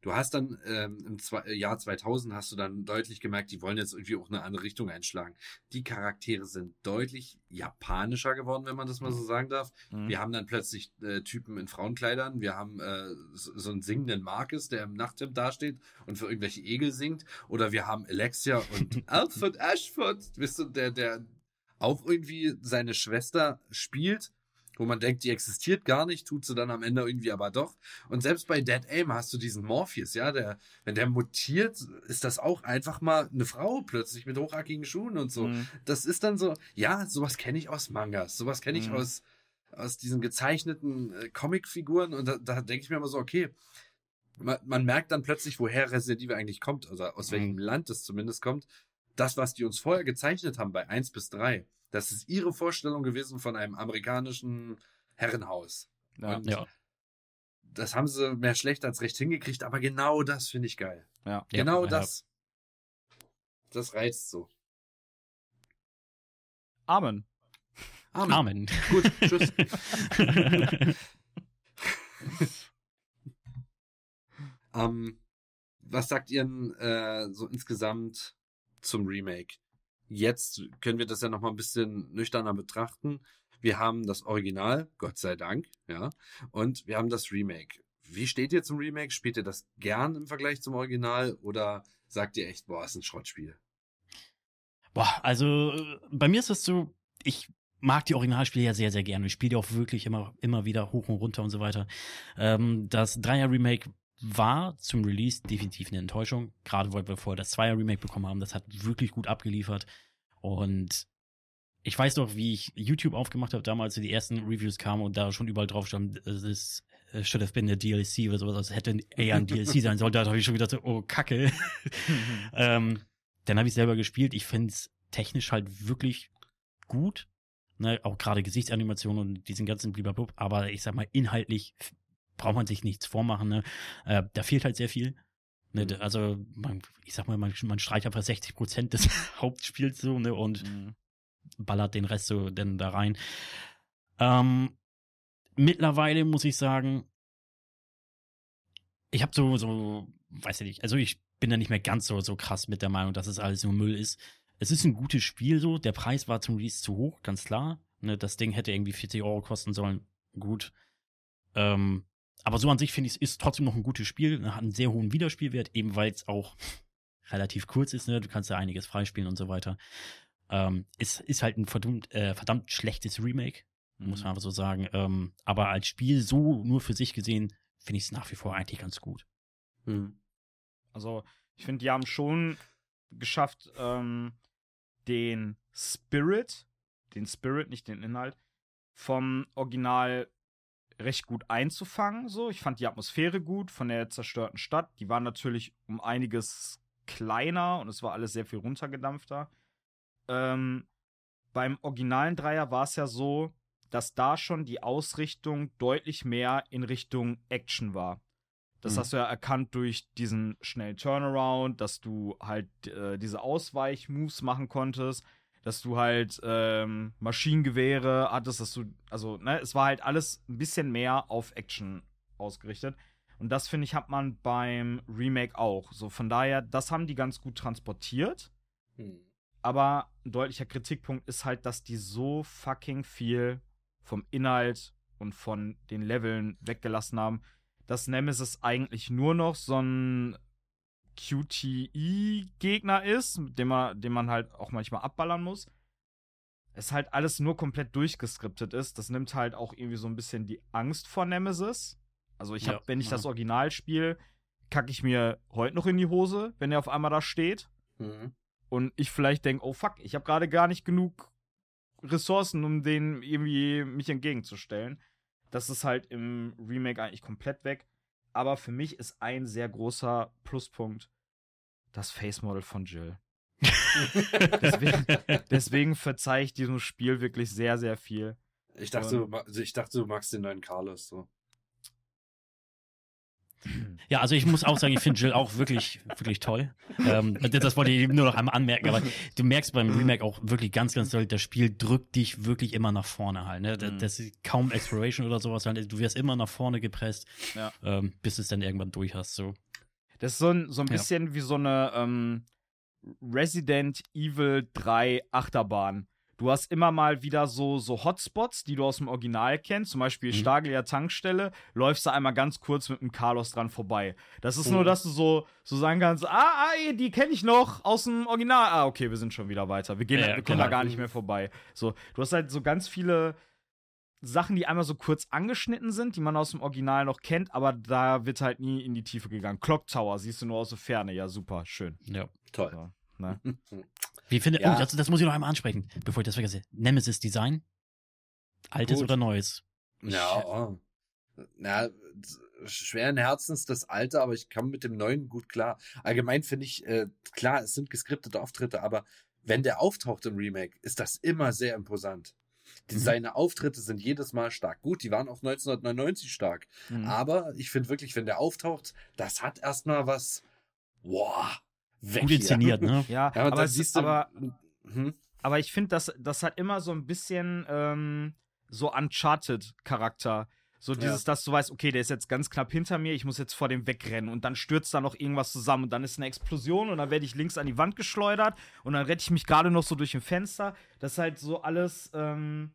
du hast dann ähm, im zwei, äh, Jahr 2000 hast du dann deutlich gemerkt, die wollen jetzt irgendwie auch eine andere Richtung einschlagen. Die Charaktere sind deutlich japanischer geworden, wenn man das mal so sagen darf. Mhm. Wir haben dann plötzlich äh, Typen in Frauenkleidern. Wir haben äh, so, so einen singenden Marcus, der im Nachthemd dasteht und für irgendwelche Egel singt. Oder wir haben Alexia und Alfred Ashford, wisst du, der, der auch irgendwie seine Schwester spielt wo man denkt, die existiert gar nicht, tut sie dann am Ende irgendwie aber doch. Und selbst bei Dead Aim hast du diesen Morpheus, ja, der, wenn der mutiert, ist das auch einfach mal eine Frau plötzlich mit hochhackigen Schuhen und so. Mhm. Das ist dann so, ja, sowas kenne ich aus Mangas, sowas kenne ich Mhm. aus, aus diesen gezeichneten äh, Comicfiguren und da, da denke ich mir immer so, okay, man, man merkt dann plötzlich, woher Resident Evil eigentlich kommt, also aus Mhm. welchem Land es zumindest kommt. Das, was die uns vorher gezeichnet haben bei 1 bis 3, das ist ihre Vorstellung gewesen von einem amerikanischen Herrenhaus. Ja. Und Ja. das haben sie mehr schlecht als recht hingekriegt, aber genau das finde ich geil. Ja. Genau ja. das. Das reizt so. Amen. Amen. Amen. Gut, tschüss. ähm, was sagt ihr denn, äh, so insgesamt zum Remake? Jetzt können wir das ja noch mal ein bisschen nüchterner betrachten. Wir haben das Original, Gott sei Dank, ja, und wir haben das Remake. Wie steht ihr zum Remake? Spielt ihr das gern im Vergleich zum Original oder sagt ihr echt, boah, ist ein Schrottspiel? Boah, also bei mir ist das so, ich mag die Originalspiele ja sehr, sehr gerne. Ich spiele die auch wirklich immer, immer wieder hoch und runter und so weiter. Ähm, das Dreier-Remake war zum Release definitiv eine Enttäuschung, gerade weil wir vorher das Zweier-Remake bekommen haben. Das hat wirklich gut abgeliefert. Und ich weiß noch, wie ich YouTube aufgemacht habe, damals die ersten Reviews kamen und da schon überall drauf stand, es should have been a DLC oder sowas, also hätte eher ein DLC sein sollen. Da habe ich schon gedacht, oh Kacke. ähm, dann habe ich selber gespielt. Ich finde es technisch halt wirklich gut. Ne, auch gerade Gesichtsanimationen und diesen ganzen Bliblabub. Aber ich sag mal, inhaltlich braucht man sich nichts vormachen. Ne? Äh, da fehlt halt sehr viel. Ne, Mhm. Also, man, ich sag mal, man, man streicht einfach 60 Prozent des Hauptspiels so ne, und Mhm. ballert den Rest so denn da rein. Ähm, mittlerweile muss ich sagen, ich habe so, so, weiß ich nicht, also ich bin da nicht mehr ganz so, so krass mit der Meinung, dass es alles nur Müll ist. Es ist ein gutes Spiel so, der Preis war zum Release zu hoch, ganz klar. Ne, das Ding hätte irgendwie 40 Euro kosten sollen, gut. Ähm, aber so an sich finde ich, es ist trotzdem noch ein gutes Spiel, ne, hat einen sehr hohen Wiederspielwert, eben weil es auch relativ kurz ist, ne? Du kannst ja einiges freispielen und so weiter. Ähm, ist, ist halt ein verdammt, äh, verdammt schlechtes Remake, muss man einfach so sagen. Ähm, aber als Spiel so nur für sich gesehen, finde ich es nach wie vor eigentlich ganz gut. Hm. Also, ich finde, die haben schon geschafft, ähm, den Spirit, den Spirit, nicht den Inhalt, vom Original recht gut einzufangen. So, ich fand die Atmosphäre gut von der zerstörten Stadt. Die war natürlich um einiges kleiner und es war alles sehr viel runtergedampfter. Ähm, beim originalen Dreier war es ja so, dass da schon die Ausrichtung deutlich mehr in Richtung Action war. Das Mhm. hast du ja erkannt durch diesen schnellen Turnaround, dass du halt äh, diese Ausweich-Moves machen konntest, dass du halt ähm, Maschinengewehre hattest, dass du, also, ne, es war halt alles ein bisschen mehr auf Action ausgerichtet. Und das, finde ich, hat man beim Remake auch. So, von daher, das haben die ganz gut transportiert. Hm. Aber ein deutlicher Kritikpunkt ist halt, dass die so fucking viel vom Inhalt und von den Leveln weggelassen haben, dass Nemesis eigentlich nur noch so ein QTE-Gegner ist, den man, den man halt auch manchmal abballern muss. es halt alles nur komplett durchgeskriptet ist. Das nimmt halt auch irgendwie so ein bisschen die Angst vor Nemesis. Also ich habe, ja, wenn ich ja. das Original spiele, kacke ich mir heute noch in die Hose, wenn er auf einmal da steht. Mhm. Und ich vielleicht denke, oh fuck, ich habe gerade gar nicht genug Ressourcen, um den irgendwie mich entgegenzustellen. Das ist halt im Remake eigentlich komplett weg. Aber für mich ist ein sehr großer Pluspunkt das Face Model von Jill. deswegen, deswegen verzeihe ich diesem Spiel wirklich sehr, sehr viel. Ich dachte, du, also ich dachte, du magst den neuen Carlos so. Ja, also ich muss auch sagen, ich finde Jill auch wirklich, wirklich toll. Ähm, das wollte ich nur noch einmal anmerken, aber du merkst beim Remake auch wirklich ganz, ganz doll, das Spiel drückt dich wirklich immer nach vorne halt. Ne? Das, mhm. das ist kaum Exploration oder sowas, halt. du wirst immer nach vorne gepresst, ja. ähm, bis du es dann irgendwann durch hast. So. Das ist so ein, so ein bisschen ja. wie so eine ähm, Resident Evil 3 Achterbahn. Du hast immer mal wieder so, so Hotspots, die du aus dem Original kennst, zum Beispiel mhm. Stageler Tankstelle, läufst da einmal ganz kurz mit dem Carlos dran vorbei. Das ist mhm. nur, dass du so, so sagen kannst, ah, ah die kenne ich noch aus dem Original. Ah, okay, wir sind schon wieder weiter. Wir, gehen, ja, wir kommen da gar nicht mehr vorbei. So, du hast halt so ganz viele Sachen, die einmal so kurz angeschnitten sind, die man aus dem Original noch kennt, aber da wird halt nie in die Tiefe gegangen. Clock Tower siehst du nur aus der Ferne. Ja, super, schön. Ja, toll. So. Ne? Wie findet, ja. oh, das, das, muss ich noch einmal ansprechen, bevor ich das vergesse. Nemesis Design? Altes Gut. oder neues? Ja, oh. na, schweren Herzens das alte, aber ich kam mit dem neuen gut klar. Allgemein finde ich, äh, klar, es sind geskriptete Auftritte, aber wenn der auftaucht im Remake, ist das immer sehr imposant. Die, mhm. Seine Auftritte sind jedes Mal stark. Gut, die waren auch 1999 stark. Mhm. Aber ich finde wirklich, wenn der auftaucht, das hat erstmal was, wow, weg Gut inszeniert, ne? Ja, ja aber, siehst du, aber, hm? aber ich finde, das, das hat immer so ein bisschen ähm, so Uncharted-Charakter. So dieses, ja. dass du weißt, okay, der ist jetzt ganz knapp hinter mir, ich muss jetzt vor dem wegrennen und dann stürzt da noch irgendwas zusammen und dann ist eine Explosion und dann werde ich links an die Wand geschleudert und dann rette ich mich gerade noch so durch ein Fenster. Das ist halt so alles, ähm,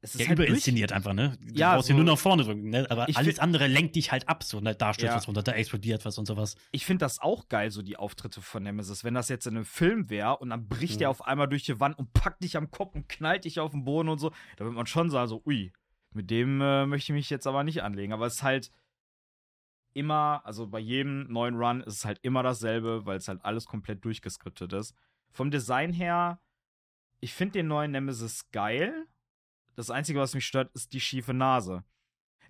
es ist ja, halt überinszeniert einfach, ne? Du ja, brauchst so, hier nur nach vorne drücken, ne? Aber alles andere lenkt dich halt ab, so, ne? Da stürzt ja. was runter, da explodiert was und sowas. Ich finde das auch geil, so die Auftritte von Nemesis. Wenn das jetzt in einem Film wäre und dann bricht mhm. der auf einmal durch die Wand und packt dich am Kopf und knallt dich auf den Boden und so, da wird man schon sagen, so, ui, mit dem äh, möchte ich mich jetzt aber nicht anlegen. Aber es ist halt immer, also bei jedem neuen Run ist es halt immer dasselbe, weil es halt alles komplett durchgeskriptet ist. Vom Design her, ich finde den neuen Nemesis geil das Einzige, was mich stört, ist die schiefe Nase.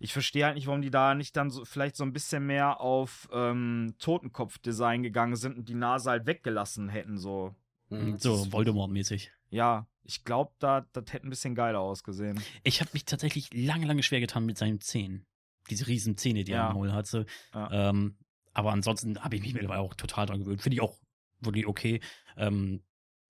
Ich verstehe halt nicht, warum die da nicht dann so, vielleicht so ein bisschen mehr auf ähm, Totenkopf-Design gegangen sind und die Nase halt weggelassen hätten, so. Mhm, so Voldemort-mäßig. Ja, ich glaube, da, das hätte ein bisschen geiler ausgesehen. Ich habe mich tatsächlich lange, lange schwer getan mit seinen Zähnen. Diese riesen Zähne, die ja. er am Maul hatte. Ja. Ähm, aber ansonsten habe ich mich mittlerweile auch total dran gewöhnt. Finde ich auch wirklich okay. Ähm,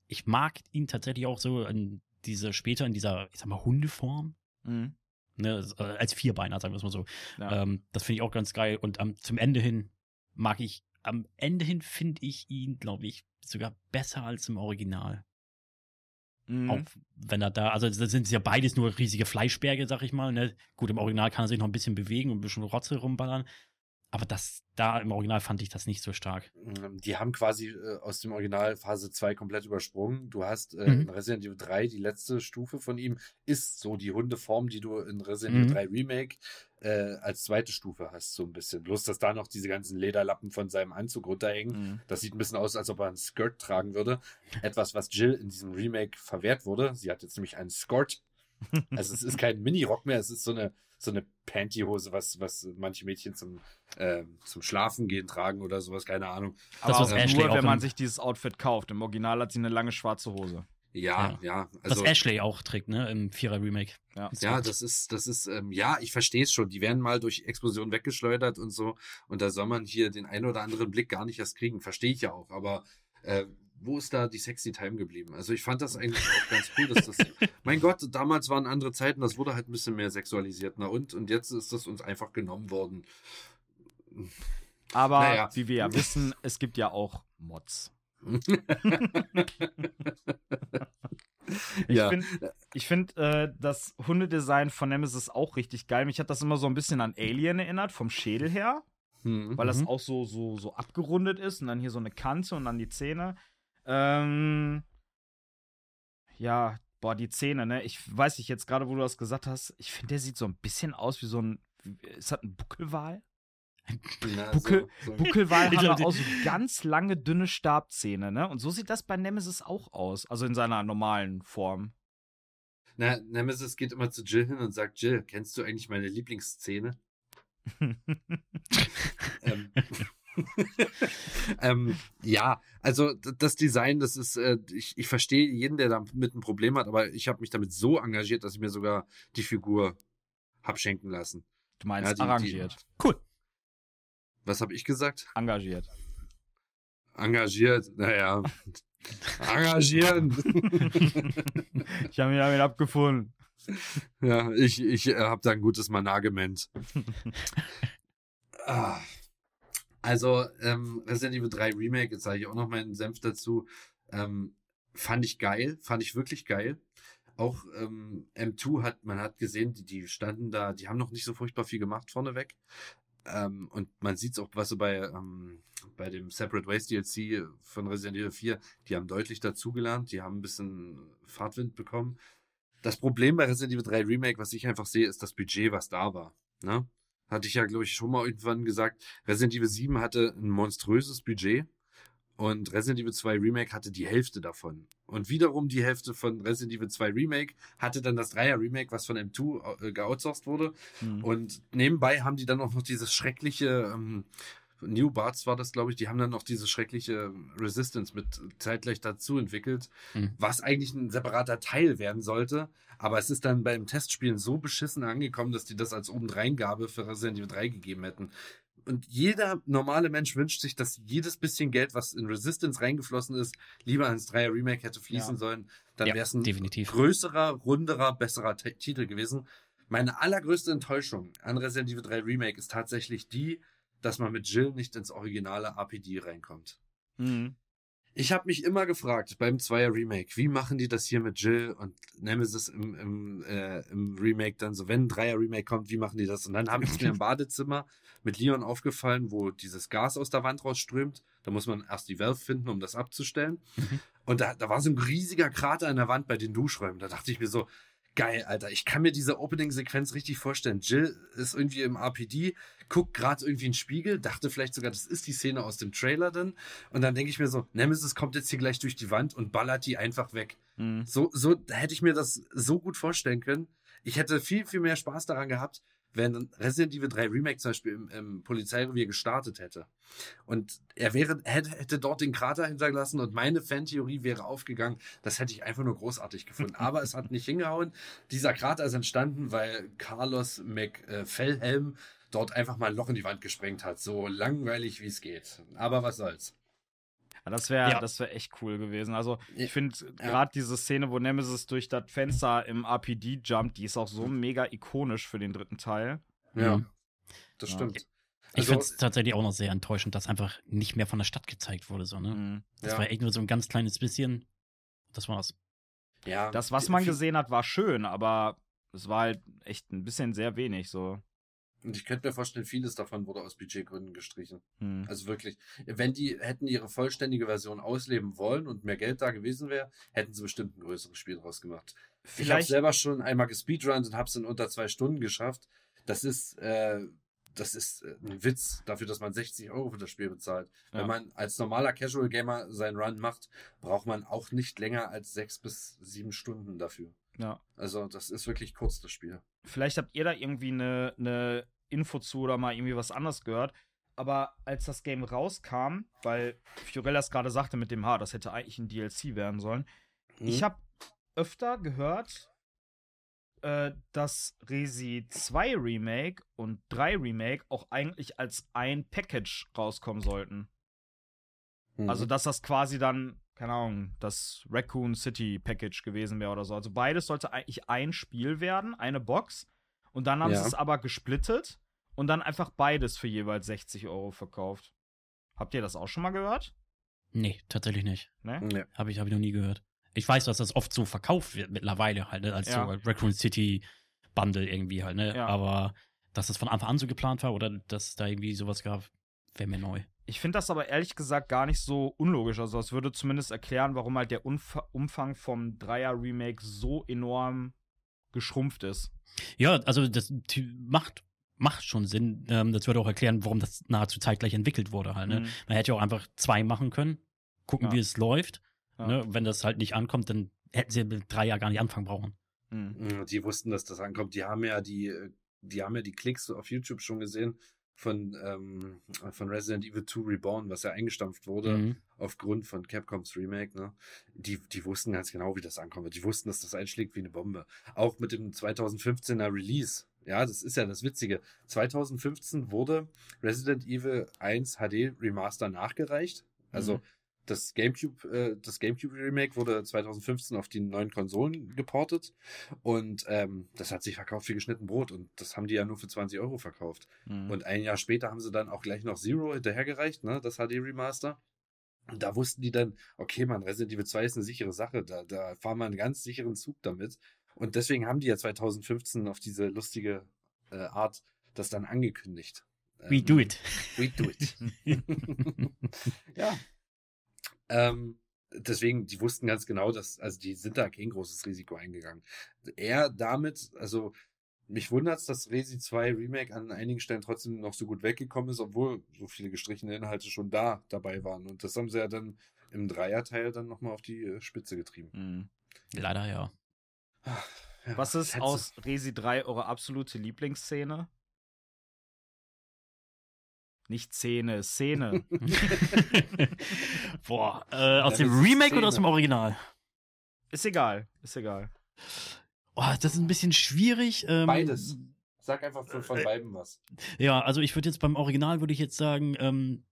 ich mag ihn tatsächlich auch so an diese später in dieser, ich sag mal, Hundeform. Mhm. Ne, äh, als Vierbeiner, sagen wir es mal so. Ja. Ähm, das finde ich auch ganz geil. Und ähm, zum Ende hin mag ich, am Ende hin finde ich ihn, glaube ich, sogar besser als im Original. Mhm. Auch wenn er da, also das sind ja beides nur riesige Fleischberge, sag ich mal. Ne? Gut, im Original kann er sich noch ein bisschen bewegen und ein bisschen Rotze rumballern. Aber das, da im Original fand ich das nicht so stark. Ähm, die haben quasi äh, aus dem Original Phase 2 komplett übersprungen. Du hast äh, mhm. in Resident Evil 3, die letzte Stufe von ihm, ist so die Hundeform, die du in Resident mhm. Evil 3 Remake äh, als zweite Stufe hast, so ein bisschen. Bloß, dass da noch diese ganzen Lederlappen von seinem Anzug runterhängen. Mhm. Das sieht ein bisschen aus, als ob er einen Skirt tragen würde. Etwas, was Jill in diesem Remake verwehrt wurde. Sie hat jetzt nämlich einen Skirt. Also es ist kein Mini-Rock mehr, es ist so eine so eine Pantyhose, was, was manche Mädchen zum, äh, zum Schlafen gehen tragen oder sowas, keine Ahnung. Aber das, was auch nur, wenn man sich dieses Outfit kauft. Im Original hat sie eine lange schwarze Hose. Ja, ja. ja also, was Ashley auch trägt, ne, im Vierer Remake. Ja, ja das ist, das ist, ähm, ja, ich verstehe es schon. Die werden mal durch Explosionen weggeschleudert und so. Und da soll man hier den einen oder anderen Blick gar nicht erst kriegen. Verstehe ich ja auch. Aber äh, wo ist da die sexy Time geblieben? Also ich fand das eigentlich auch ganz cool, dass das, mein Gott, damals waren andere Zeiten, das wurde halt ein bisschen mehr sexualisiert, na und? Und jetzt ist das uns einfach genommen worden. Aber naja. wie wir ja wissen, es gibt ja auch Mods. ich ja. finde find, äh, das Hundedesign von Nemesis auch richtig geil. Mich hat das immer so ein bisschen an Alien erinnert, vom Schädel her. Mhm. Weil das mhm. auch so, so, so abgerundet ist und dann hier so eine Kante und dann die Zähne. Ähm, ja, Boah, die Zähne, ne? Ich weiß nicht, jetzt gerade, wo du das gesagt hast, ich finde, der sieht so ein bisschen aus wie so ein. Ist das ein Buckelwal? Na, Buckel, so, so. Buckelwal haben glaub, auch so ganz lange, dünne Stabzähne, ne? Und so sieht das bei Nemesis auch aus. Also in seiner normalen Form. Na, Nemesis geht immer zu Jill hin und sagt, Jill, kennst du eigentlich meine Lieblingsszene? ähm, ähm, ja, also das Design, das ist, äh, ich, ich verstehe jeden, der damit ein Problem hat, aber ich habe mich damit so engagiert, dass ich mir sogar die Figur hab schenken lassen. Du meinst Ja, die- die- arrangiert. Cool. Was habe ich gesagt? Engagiert. Engagiert, naja. Engagieren. Ich habe mich damit abgefunden. ja, ich, ich äh, habe da ein gutes Management. ah. Also, ähm, Resident Evil 3 Remake, jetzt sage ich auch noch meinen Senf dazu, ähm, fand ich geil, fand ich wirklich geil. Auch ähm, M2 hat, man hat gesehen, die, die standen da, die haben noch nicht so furchtbar viel gemacht vorneweg. Ähm, und man sieht es auch, was so bei, ähm, bei dem Separate Ways DLC von Resident Evil 4, die haben deutlich dazugelernt, die haben ein bisschen Fahrtwind bekommen. Das Problem bei Resident Evil 3 Remake, was ich einfach sehe, ist das Budget, was da war. Ne? Hatte ich ja, glaube ich, schon mal irgendwann gesagt. Resident Evil 7 hatte ein monströses Budget und Resident Evil 2 Remake hatte die Hälfte davon. Und wiederum die Hälfte von Resident Evil 2 Remake hatte dann das 3er Remake, was von M2 äh, geoutsourced wurde. Hm. Und nebenbei haben die dann auch noch dieses schreckliche, ähm, New Barts war das, glaube ich, die haben dann noch diese schreckliche Resistance mit zeitgleich dazu entwickelt, Mhm. was eigentlich ein separater Teil werden sollte. Aber es ist dann beim Testspielen so beschissen angekommen, dass die das als Obendreingabe für Resident Evil 3 gegeben hätten. Und jeder normale Mensch wünscht sich, dass jedes bisschen Geld, was in Resistance reingeflossen ist, lieber ins 3er Remake hätte fließen Ja. sollen. Dann Ja, wäre es ein definitiv. größerer, runderer, besserer T Titel gewesen. Meine allergrößte Enttäuschung an Resident Evil 3 Remake ist tatsächlich die, dass man mit Jill nicht ins originale RPG reinkommt. Hm. Ich habe mich immer gefragt beim Zweier Remake, wie machen die das hier mit Jill und Nemesis im, im, äh, im Remake dann so, wenn ein Dreier Remake kommt, wie machen die das? Und dann habe ich es mir im Badezimmer mit Leon aufgefallen, wo dieses Gas aus der Wand rausströmt. Da muss man erst die Valve finden, um das abzustellen. Mhm. Und da, da war so ein riesiger Krater in der Wand bei den Duschräumen. Da dachte ich mir so, geil, Alter, ich kann mir diese Opening-Sequenz richtig vorstellen. Jill ist irgendwie im RPD, guckt gerade irgendwie in den Spiegel, dachte vielleicht sogar, das ist die Szene aus dem Trailer dann. Und dann denke ich mir so, Nemesis kommt jetzt hier gleich durch die Wand und ballert die einfach weg. Hm. So, so hätte ich mir das so gut vorstellen können. Ich hätte viel, viel mehr Spaß daran gehabt, wenn Resident Evil 3 Remake zum Beispiel im, im Polizeirevier gestartet hätte. Und er wäre, hätte, hätte dort den Krater hinterlassen und meine Fantheorie wäre aufgegangen. Das hätte ich einfach nur großartig gefunden. Aber es hat nicht hingehauen. Dieser Krater ist entstanden, weil Carlos McFellhelm dort einfach mal ein Loch in die Wand gesprengt hat. So langweilig wie es geht. Aber was soll's. Ja, das wäre Ja. das wär echt cool gewesen. Also, ich finde Ja. gerade diese Szene, wo Nemesis durch das Fenster im RPG jumpt, die ist auch so mega ikonisch für den dritten Teil. Ja, Mhm. das Ja. stimmt. Ich Also- finde es tatsächlich auch noch sehr enttäuschend, dass einfach nicht mehr von der Stadt gezeigt wurde. So, ne? Mhm. Das Ja. war echt nur so ein ganz kleines bisschen. Das war's. Ja, Das, was man gesehen hat, war schön, aber es war halt echt ein bisschen sehr wenig so. Und ich könnte mir vorstellen, vieles davon wurde aus Budgetgründen gestrichen. Hm. Also wirklich, wenn die hätten ihre vollständige Version ausleben wollen und mehr Geld da gewesen wäre, hätten sie bestimmt ein größeres Spiel draus gemacht. Ich habe Vielleicht, selber schon einmal gespeedrunnt und habe es in unter zwei Stunden geschafft. Das ist, äh, das ist äh, ein Witz dafür, dass man 60 Euro für das Spiel bezahlt. Ja. Wenn man als normaler Casual Gamer seinen Run macht, braucht man auch nicht länger als sechs bis sieben Stunden dafür. Ja. Also das ist wirklich kurz das Spiel. Vielleicht habt ihr da irgendwie eine, eine Info zu oder mal irgendwie was anderes gehört. Aber als das Game rauskam, weil Fiorella es gerade sagte mit dem Haar, das hätte eigentlich ein DLC werden sollen. Hm? Ich habe öfter gehört, äh, dass Resi 2 Remake und 3 Remake auch eigentlich als ein Package rauskommen sollten. Mhm. Also, dass das quasi dann, keine Ahnung, das Raccoon City Package gewesen wäre oder so. Also, beides sollte eigentlich ein Spiel werden, eine Box. Und dann haben Ja. sie es aber gesplittet und dann einfach beides für jeweils 60 Euro verkauft. Habt ihr das auch schon mal gehört? Nee, tatsächlich nicht. Ne? Nee. Habe ich, hab ich noch nie gehört. Ich weiß, dass das oft so verkauft wird mittlerweile halt, ne, als Ja. so Raccoon City Bundle irgendwie halt, ne? Ja. Aber dass das von Anfang an so geplant war oder dass es da irgendwie sowas gab, wäre mir neu. Ich finde das aber ehrlich gesagt gar nicht so unlogisch. Also, das würde zumindest erklären, warum halt der Umf Umfang vom Dreier-Remake so enorm geschrumpft ist. Ja, also das macht macht schon Sinn. Ähm, das würde auch erklären, warum das nahezu zeitgleich entwickelt wurde halt. Ne? Mhm. Man hätte ja auch einfach zwei machen können, gucken, ja. wie es läuft. Ja. Ne? Wenn das halt nicht ankommt, dann hätten sie mit drei ja gar nicht anfangen brauchen. Mhm. Die wussten, dass das ankommt. Die haben ja die, die haben ja die Klicks auf YouTube schon gesehen von, ähm, von Resident Evil 2 Reborn, was ja eingestampft wurde mhm. aufgrund von Capcoms Remake, ne? Die, die wussten ganz genau, wie das ankommt. Die wussten, dass das einschlägt wie eine Bombe. Auch mit dem 2015er Release. Ja, das ist ja das Witzige. 2015 wurde Resident Evil 1 HD Remaster nachgereicht. Also mhm das GameCube, äh, das GameCube Remake wurde 2015 auf die neuen Konsolen geportet und ähm, das hat sich verkauft wie geschnitten Brot und das haben die ja nur für 20 Euro verkauft. Mhm. Und ein Jahr später haben sie dann auch gleich noch Zero hinterhergereicht, ne, das HD Remaster. Und da wussten die dann, okay, man, Resident Evil 2 ist eine sichere Sache, da, da fahren wir einen ganz sicheren Zug damit. Und deswegen haben die ja 2015 auf diese lustige äh, Art das dann angekündigt. We ähm, do it. We do it. ja, ähm, deswegen, die wussten ganz genau, dass, also die sind da kein großes Risiko eingegangen. Er damit, also mich wundert es, dass Resi 2 Remake an einigen Stellen trotzdem noch so gut weggekommen ist, obwohl so viele gestrichene Inhalte schon da dabei waren. Und das haben sie ja dann im Dreierteil dann nochmal auf die äh, Spitze getrieben. Mhm. Leider ja. Ach, ja. Was ist Hetze. aus Resi 3 eure absolute Lieblingsszene? Nicht Szene, Szene. Boah, äh, aus dem Remake Szene. oder aus dem Original? Ist egal, ist egal. Oh, das ist ein bisschen schwierig. Ähm, Beides. Sag einfach von, von äh, beiden was. Ja, also ich würde jetzt beim Original würde ich jetzt sagen, ähm,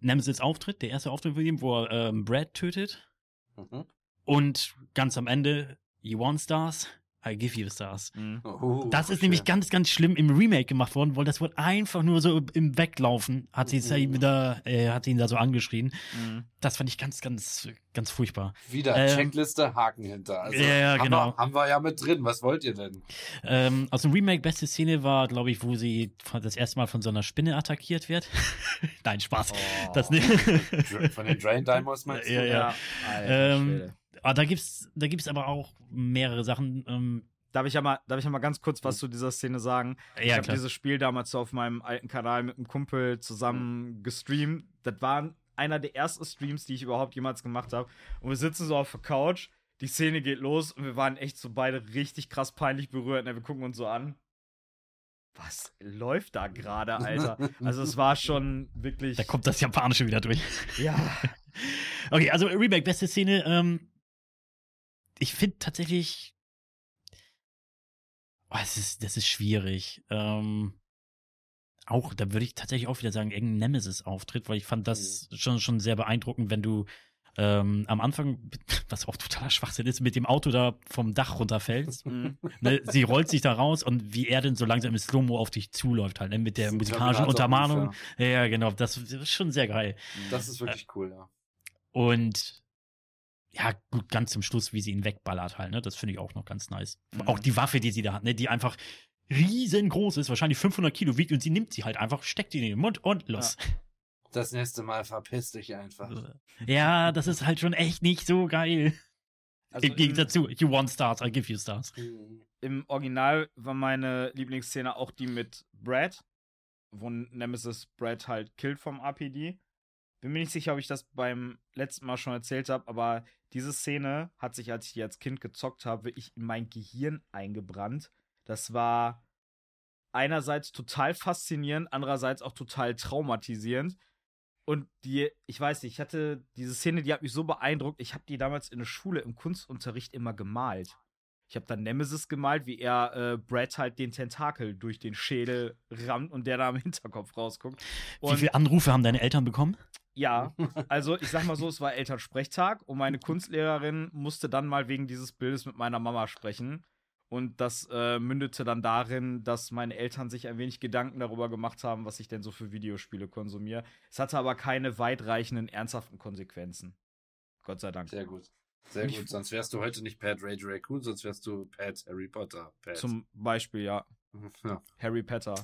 Nemesis Auftritt, der erste Auftritt von ihm, wo er ähm, Brad tötet. Mhm. Und ganz am Ende, You Want Stars. I give you stars. Mhm. Oh, das ist nämlich ganz, ganz schlimm im Remake gemacht worden, weil das wurde einfach nur so im Weglaufen, hat sie mhm. wieder, äh, hat ihn da so angeschrien. Mhm. Das fand ich ganz, ganz, ganz furchtbar. Wieder ähm, Checkliste, Haken hinter. Also, ja, ja, genau. Wir, haben wir ja mit drin. Was wollt ihr denn? Ähm, aus dem Remake beste Szene war, glaube ich, wo sie das erste Mal von so einer Spinne attackiert wird. Nein, Spaß. Oh. Das, von den Drain Dimos meinst du? Ja, ja. Alter, ähm, Ah, da gibt's, da gibt's aber auch mehrere Sachen. Ähm, Darf ich ja mal, darf ich ja mal ganz kurz was hm. zu dieser Szene sagen? Ja, ich habe dieses Spiel damals so auf meinem alten Kanal mit einem Kumpel zusammen gestreamt. Das war einer der ersten Streams, die ich überhaupt jemals gemacht habe. Und wir sitzen so auf der Couch, die Szene geht los und wir waren echt so beide richtig krass peinlich berührt. Ne? Wir gucken uns so an. Was läuft da gerade, Alter? Also es war schon wirklich. Da kommt das Japanische wieder durch. Ja. okay, also Remake, beste Szene. Ähm, ich finde tatsächlich, oh, das, ist, das ist schwierig. Ähm, auch, da würde ich tatsächlich auch wieder sagen, irgendein Nemesis-Auftritt, weil ich fand das mhm. schon, schon sehr beeindruckend, wenn du ähm, am Anfang, was auch totaler Schwachsinn ist, mit dem Auto da vom Dach runterfällst. Mhm. ne, sie rollt sich da raus und wie er denn so langsam im Slow-Mo auf dich zuläuft, halt, ne, mit der musikalischen Untermahnung. Ja. ja, genau, das ist schon sehr geil. Das ist wirklich cool, ja. Und ja, gut, ganz zum Schluss, wie sie ihn wegballert halt, ne? Das finde ich auch noch ganz nice. Mhm. Auch die Waffe, die sie da hat, ne? Die einfach riesengroß ist, wahrscheinlich 500 Kilo wiegt und sie nimmt sie halt einfach, steckt die in den Mund und los. Ja. Das nächste Mal verpiss dich einfach. Ja, das ist halt schon echt nicht so geil. Also Im Gegensatz zu You want stars, I give you stars. Mhm. Im Original war meine Lieblingsszene auch die mit Brad, wo Nemesis Brad halt killt vom RPD. Bin mir nicht sicher, ob ich das beim letzten Mal schon erzählt habe, aber diese Szene hat sich, als ich die als Kind gezockt habe, wirklich in mein Gehirn eingebrannt. Das war einerseits total faszinierend, andererseits auch total traumatisierend. Und die, ich weiß nicht, ich hatte diese Szene, die hat mich so beeindruckt. Ich habe die damals in der Schule im Kunstunterricht immer gemalt. Ich habe dann Nemesis gemalt, wie er äh, Brad halt den Tentakel durch den Schädel rammt und der da am Hinterkopf rausguckt. Und Wie viele Anrufe haben deine Eltern bekommen? Ja, also ich sag mal so, es war Elternsprechtag und meine Kunstlehrerin musste dann mal wegen dieses Bildes mit meiner Mama sprechen. Und das äh, mündete dann darin, dass meine Eltern sich ein wenig Gedanken darüber gemacht haben, was ich denn so für Videospiele konsumiere. Es hatte aber keine weitreichenden, ernsthaften Konsequenzen. Gott sei Dank. Sehr gut. Sehr gut. Sonst wärst du heute nicht Pat Rage Raccoon, sonst wärst du Pat Harry Potter. Pat. Zum Beispiel, ja. ja. Harry Potter.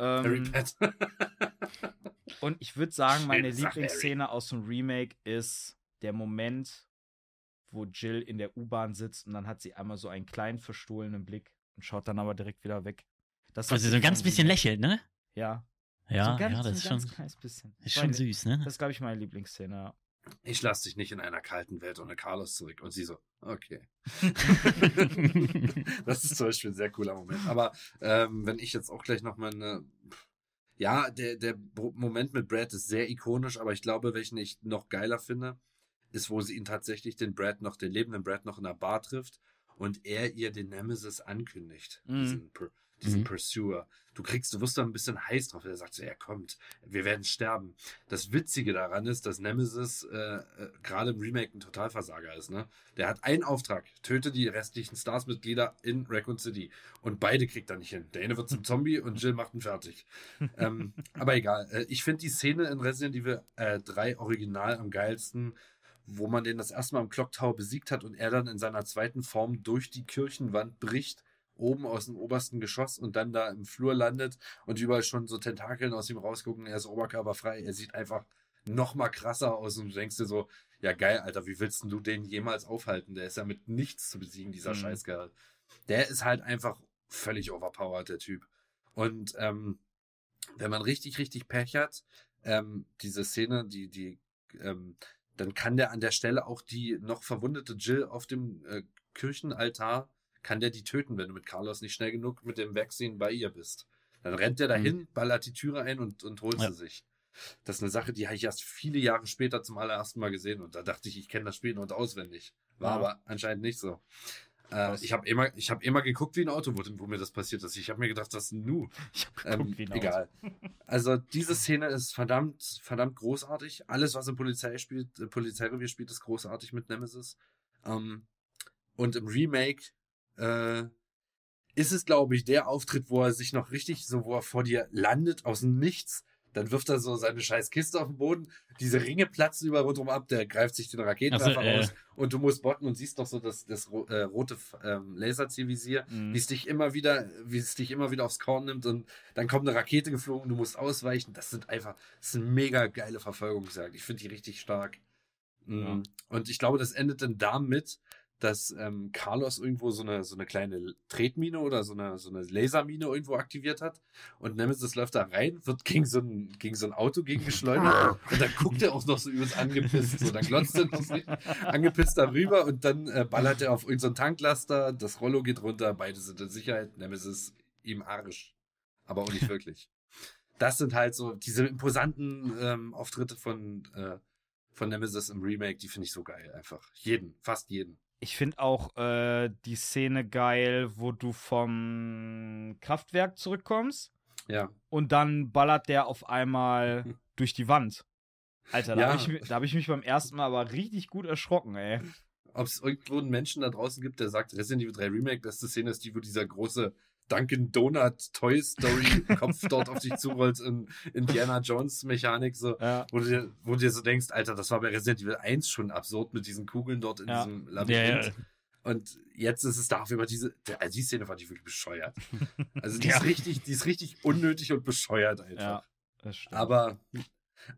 Harry Ähm, Pat. und ich würde sagen, meine Schöne Sache, Lieblingsszene aus dem Remake ist der Moment, wo Jill in der U-Bahn sitzt und dann hat sie einmal so einen kleinen verstohlenen Blick und schaut dann aber direkt wieder weg. Das Also so ein ganz bisschen lächelt, ne? Ja. Ja, so ganz, ja, das ein ist ganz schon, ist schon süß, ne? Das ist, glaube ich, meine Lieblingsszene. Ich lasse dich nicht in einer kalten Welt ohne Carlos zurück. Und sie so, okay. das ist zum Beispiel ein sehr cooler Moment. Aber ähm, wenn ich jetzt auch gleich noch mal eine. Ja, der, der Moment mit Brad ist sehr ikonisch, aber ich glaube, welchen ich noch geiler finde, ist, wo sie ihn tatsächlich, den Brad noch, den lebenden Brad noch in der Bar trifft und er ihr den Nemesis ankündigt. Mhm. Diesen, Mhm. Pursuer. Du kriegst, du wirst da ein bisschen heiß drauf. Er sagt so, er kommt, wir werden sterben. Das Witzige daran ist, dass Nemesis äh, äh, gerade im Remake ein Totalversager ist. Ne? Der hat einen Auftrag, töte die restlichen Stars-Mitglieder in Raccoon City. Und beide kriegt er nicht hin. Der eine wird zum Zombie und Jill macht ihn fertig. ähm, aber egal. Äh, ich finde die Szene in Resident Evil äh, 3 original am geilsten, wo man den das erste Mal im Clock Tower besiegt hat und er dann in seiner zweiten Form durch die Kirchenwand bricht oben aus dem obersten Geschoss und dann da im Flur landet und überall schon so Tentakeln aus ihm rausgucken. Er ist oberkörperfrei. Er sieht einfach noch mal krasser aus und du denkst dir so, ja geil, Alter, wie willst du den jemals aufhalten? Der ist ja mit nichts zu besiegen, dieser Mhm. Scheißkerl. Der ist halt einfach völlig overpowered, der Typ. Und ähm, wenn man richtig, richtig Pech hat, ähm, diese Szene, die, die, ähm, dann kann der an der Stelle auch die noch verwundete Jill auf dem äh, Kirchenaltar, kann der die töten, wenn du mit Carlos nicht schnell genug mit dem Vaccine bei ihr bist. Dann rennt der dahin, ballert die Türe ein und, und holt Ja. sie sich. Das ist eine Sache, die habe ich erst viele Jahre später zum allerersten Mal gesehen und da dachte ich, ich kenne das Spiel und auswendig. War Ja. aber anscheinend nicht so. Äh, ich habe immer, ich habe immer geguckt wie ein Auto, wo, wo mir das passiert ist. Ich habe mir gedacht, das ist ein Nu. Ich hab Ähm, geguckt, wie ein Auto. egal. Also diese Szene ist verdammt, verdammt großartig. Alles, was im Polizei spielt, äh, Polizeirevier spielt, ist großartig mit Nemesis. Ähm, und im Remake äh, ist es, glaube ich, der Auftritt, wo er sich noch richtig, so wo er vor dir landet aus dem Nichts. Dann wirft er so seine scheiß Kiste auf den Boden. Diese Ringe platzen über rundum ab. Der greift sich den Raketenwerfer Also, äh, raus. Und du musst botten und siehst doch so das, das äh, rote ähm, Laserzielvisier Mhm. wie es dich immer wieder, wie es dich immer wieder aufs Korn nimmt und dann kommt eine Rakete geflogen, du musst ausweichen. Das sind einfach, das sind mega geile Verfolgungsjagd. Ich finde die richtig stark. Mm. Ja. Und ich glaube, das endet dann damit, dass ähm, Carlos irgendwo so eine, so eine kleine Tretmine oder so eine, so eine Lasermine irgendwo aktiviert hat. Und Nemesis läuft da rein, wird gegen so ein, gegen so ein Auto gegen geschleudert. und dann guckt er auch noch so übelst angepisst. So, dann glotzt er noch so angepisst darüber und dann äh, ballert er auf irgendeinen Tanklaster. Das Rollo geht runter, beide sind in Sicherheit. Nemesis ihm Arsch. Aber auch nicht wirklich. Das sind halt so diese imposanten ähm, Auftritte von, äh, von Nemesis im Remake, die finde ich so geil einfach. Jeden, fast jeden. Ich finde auch äh, die Szene geil, wo du vom Kraftwerk zurückkommst Ja. und dann ballert der auf einmal durch die Wand. Alter, da Ja. habe ich, hab ich mich beim ersten Mal aber richtig gut erschrocken, ey. Ob es irgendwo einen Menschen da draußen gibt, der sagt, Resident Evil 3 Remake, beste Szene ist die, wo dieser große Dunkin' Donut Toy Story Kopf dort auf dich zurollt in Indiana Jones Mechanik, so, Ja. wo du, dir, wo du dir so denkst, Alter, das war bei Resident Evil 1 schon absurd mit diesen Kugeln dort in Ja. diesem Labyrinth. ja. Und jetzt ist es dafür über diese, also die Szene fand ich wirklich bescheuert. Also die ist richtig, die ist richtig unnötig und bescheuert einfach. Ja, das stimmt. Aber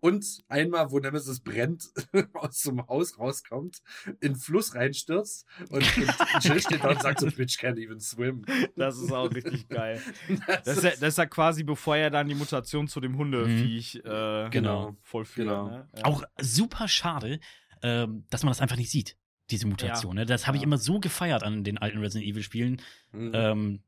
und einmal, wo Nemesis brennt, aus dem Haus rauskommt, in den Fluss reinstürzt und, und Jill steht da und sagt so, Bitch can't even swim. das ist auch richtig geil. Das Das ist, ja, das ist ja quasi, bevor er dann die Mutation zu dem Hundeviech äh, Genau. vollführt. Genau. Ne? Ja. Auch super schade, ähm, dass man das einfach nicht sieht, diese Mutation. Ne? Das habe ich immer so gefeiert an den alten Resident Evil Spielen. Mhm. Ähm,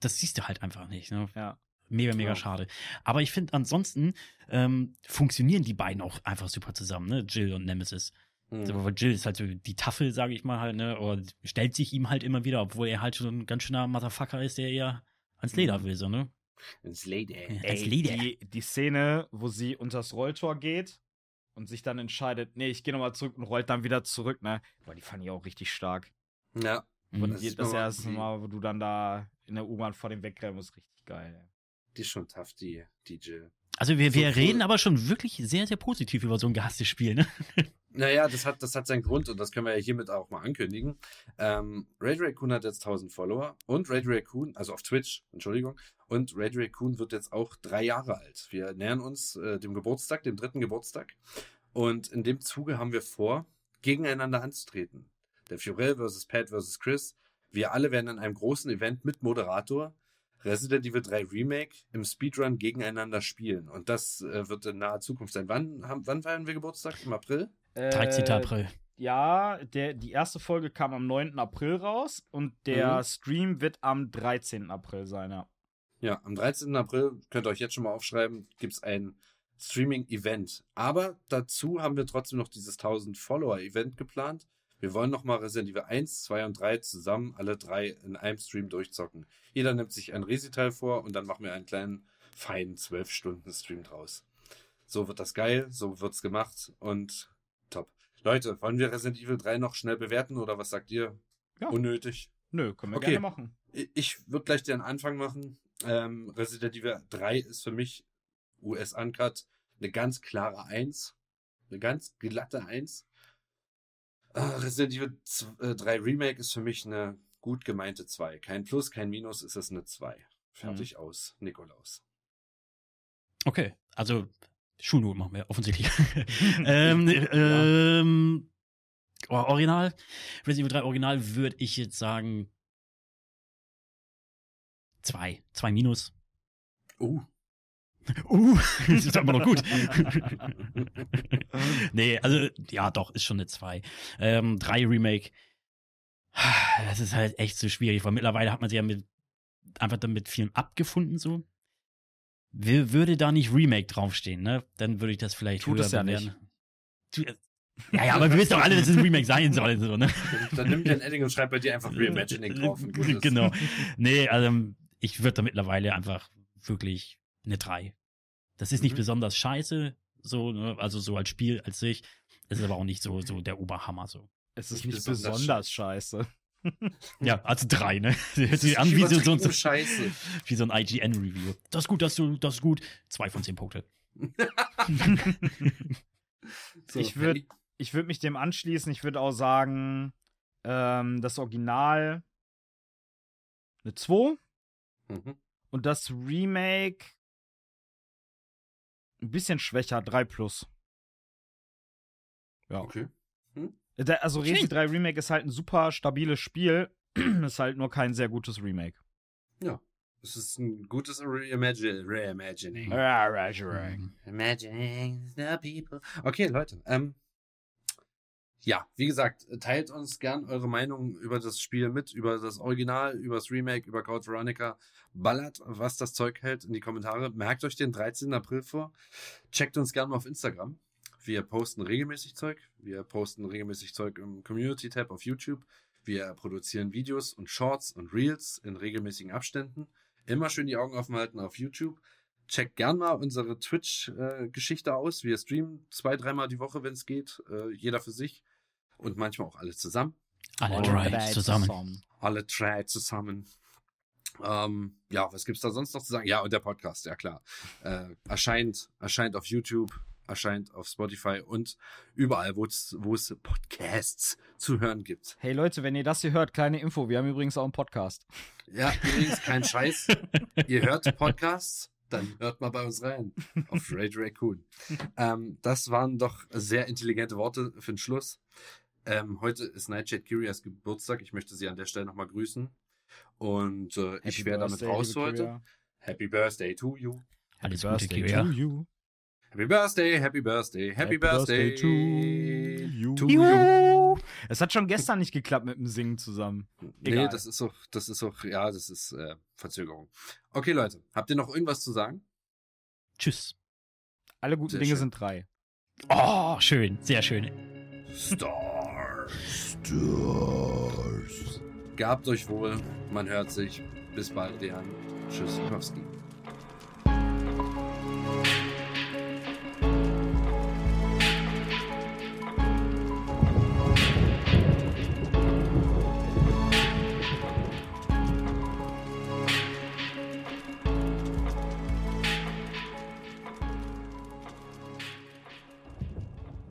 das siehst du halt einfach nicht. Ne? Ja. Mega, mega Ja. schade. Aber ich finde, ansonsten ähm, funktionieren die beiden auch einfach super zusammen, ne? Jill und Nemesis. Mhm. Also, weil Jill ist halt so die Tafel, sage ich mal halt, ne? Oder stellt sich ihm halt immer wieder, obwohl er halt schon ein ganz schöner Motherfucker ist, der eher ans Leder Mhm. will, so, ne? Ins Lady. Als Ey, Leder. die, die Szene, wo sie unters Rolltor geht und sich dann entscheidet, nee, ich gehe nochmal zurück und rollt dann wieder zurück, ne? Boah, die fand ich auch richtig stark. Ja. Mhm. Und Das ist das nochmal erste Mal, wo du dann da in der U-Bahn vor dem wegrennen musst, richtig geil. Die ist schon tough, die, die Jill. Also wir, wir So- reden aber schon wirklich sehr, sehr positiv über so ein gehasstes Spiel, ne? Naja, das hat, das hat seinen Grund und das können wir ja hiermit auch mal ankündigen. Ähm, Radio Raccoon hat jetzt 1000 Follower und Radio Raccoon, also auf Twitch, Entschuldigung, und Radio Raccoon wird jetzt auch drei Jahre alt. Wir nähern uns äh, dem Geburtstag, dem dritten Geburtstag. Und in dem Zuge haben wir vor, gegeneinander anzutreten. Der Fiorell versus Pat versus Chris. Wir alle werden an einem großen Event mit Moderator Resident Evil 3 Remake im Speedrun gegeneinander spielen. Und das äh, wird in naher Zukunft sein. Wann, haben, wann feiern wir Geburtstag? Im April? 13. Äh, April. Ja, der, die erste Folge kam am 9. April raus und der mhm. Stream wird am 13. April sein, ja. Ja, am 13. April, könnt ihr euch jetzt schon mal aufschreiben, gibt es ein Streaming-Event. Aber dazu haben wir trotzdem noch dieses 1000 Follower-Event geplant. Wir wollen nochmal Resident Evil 1, 2 und 3 zusammen, alle drei in einem Stream durchzocken. Jeder nimmt sich ein Resi-Teil vor und dann machen wir einen kleinen, feinen 12-Stunden-Stream draus. So wird das geil, so wird's gemacht und top. Leute, wollen wir Resident Evil 3 noch schnell bewerten oder was sagt ihr? Ja. Unnötig? Nö, können wir okay. gerne machen. Ich würde gleich den Anfang machen. Ähm, Resident Evil 3 ist für mich US Uncut eine ganz klare 1. Eine ganz glatte 1. Äh, Resident Evil 3 äh, Remake ist für mich eine gut gemeinte 2. Kein Plus, kein Minus, ist es eine 2. Fertig mhm. aus, Nikolaus. Okay, also Schulnoten machen wir offensichtlich. ähm, ähm, oh, Original, Resident Evil 3 Original würde ich jetzt sagen zwei, zwei Minus. Uh. Uh, das ist aber noch gut. nee, also, ja, doch, ist schon eine 2. Ähm, 3 Remake. Das ist halt echt so schwierig, weil mittlerweile hat man sich ja mit, einfach damit vielen abgefunden, so würde da nicht Remake draufstehen, ne? Dann würde ich das vielleicht Tut höher es ja nicht. Ja, ja, aber wir wissen doch alle, dass es ein Remake sein soll. So, ne? Dann nimm den Edding und schreib bei dir einfach Reimagining drauf. Genau. Nee, also ich würde da mittlerweile einfach wirklich eine 3. Das ist nicht mhm. besonders scheiße, so, ne? also so als Spiel als sich. Es ist aber auch nicht so, so der Oberhammer so. Es ist nicht, nicht besonders, besonders scheiße. ja, also drei, ne? Das ist an wie so, so, so, Scheiße. wie so ein IGN-Review. Das ist gut, das, du, das ist gut. Zwei von zehn Punkte. so, ich würde ich würd mich dem anschließen. Ich würde auch sagen, ähm, das Original eine 2 mhm. und das Remake ein bisschen schwächer, 3 plus. Ja. Okay. Hm? Also Resi 3 Remake ist halt ein super stabiles Spiel, ist halt nur kein sehr gutes Remake. Ja. Es ist ein gutes Reimagining. Reimagining. Reimagining. Imagining the people. Okay, Leute. Ähm, ja, wie gesagt, teilt uns gern eure Meinung über das Spiel mit, über das Original, über das Remake, über Code Veronica. Ballert, was das Zeug hält, in die Kommentare. Merkt euch den 13. April vor. Checkt uns gern mal auf Instagram. Wir posten regelmäßig Zeug. Wir posten regelmäßig Zeug im Community-Tab auf YouTube. Wir produzieren Videos und Shorts und Reels in regelmäßigen Abständen. Immer schön die Augen offen halten auf YouTube. Checkt gern mal unsere Twitch-Geschichte äh, aus. Wir streamen zwei, dreimal die Woche, wenn es geht. Äh, jeder für sich. Und manchmal auch alle zusammen. Alle drei zusammen. Alle drei zusammen. Ähm, ja, was gibt's da sonst noch zu sagen? Ja, und der Podcast, ja klar. Äh, erscheint, erscheint auf YouTube erscheint auf Spotify und überall, wo es Podcasts zu hören gibt. Hey Leute, wenn ihr das hier hört, kleine Info, wir haben übrigens auch einen Podcast. Ja, übrigens kein Scheiß. ihr hört Podcasts, dann hört mal bei uns rein auf Radio Raccoon. ähm, das waren doch sehr intelligente Worte für den Schluss. Ähm, heute ist Nightshade Curious Geburtstag. Ich möchte sie an der Stelle nochmal grüßen. Und äh, ich wäre damit raus heute. Happy Birthday to you. Happy Birthday to you. Happy Birthday, Happy Birthday, Happy, happy Birthday, birthday, to, you. to you. Es hat schon gestern nicht geklappt mit dem Singen zusammen. Egal. Nee, das ist doch, das ist doch, ja, das ist äh, Verzögerung. Okay, Leute, habt ihr noch irgendwas zu sagen? Tschüss. Alle guten sehr Dinge schön. sind drei. Oh, schön, sehr schön. Stars. Stars. Gehabt euch wohl, man hört sich. Bis bald, Dejan. Tschüss, Kowski.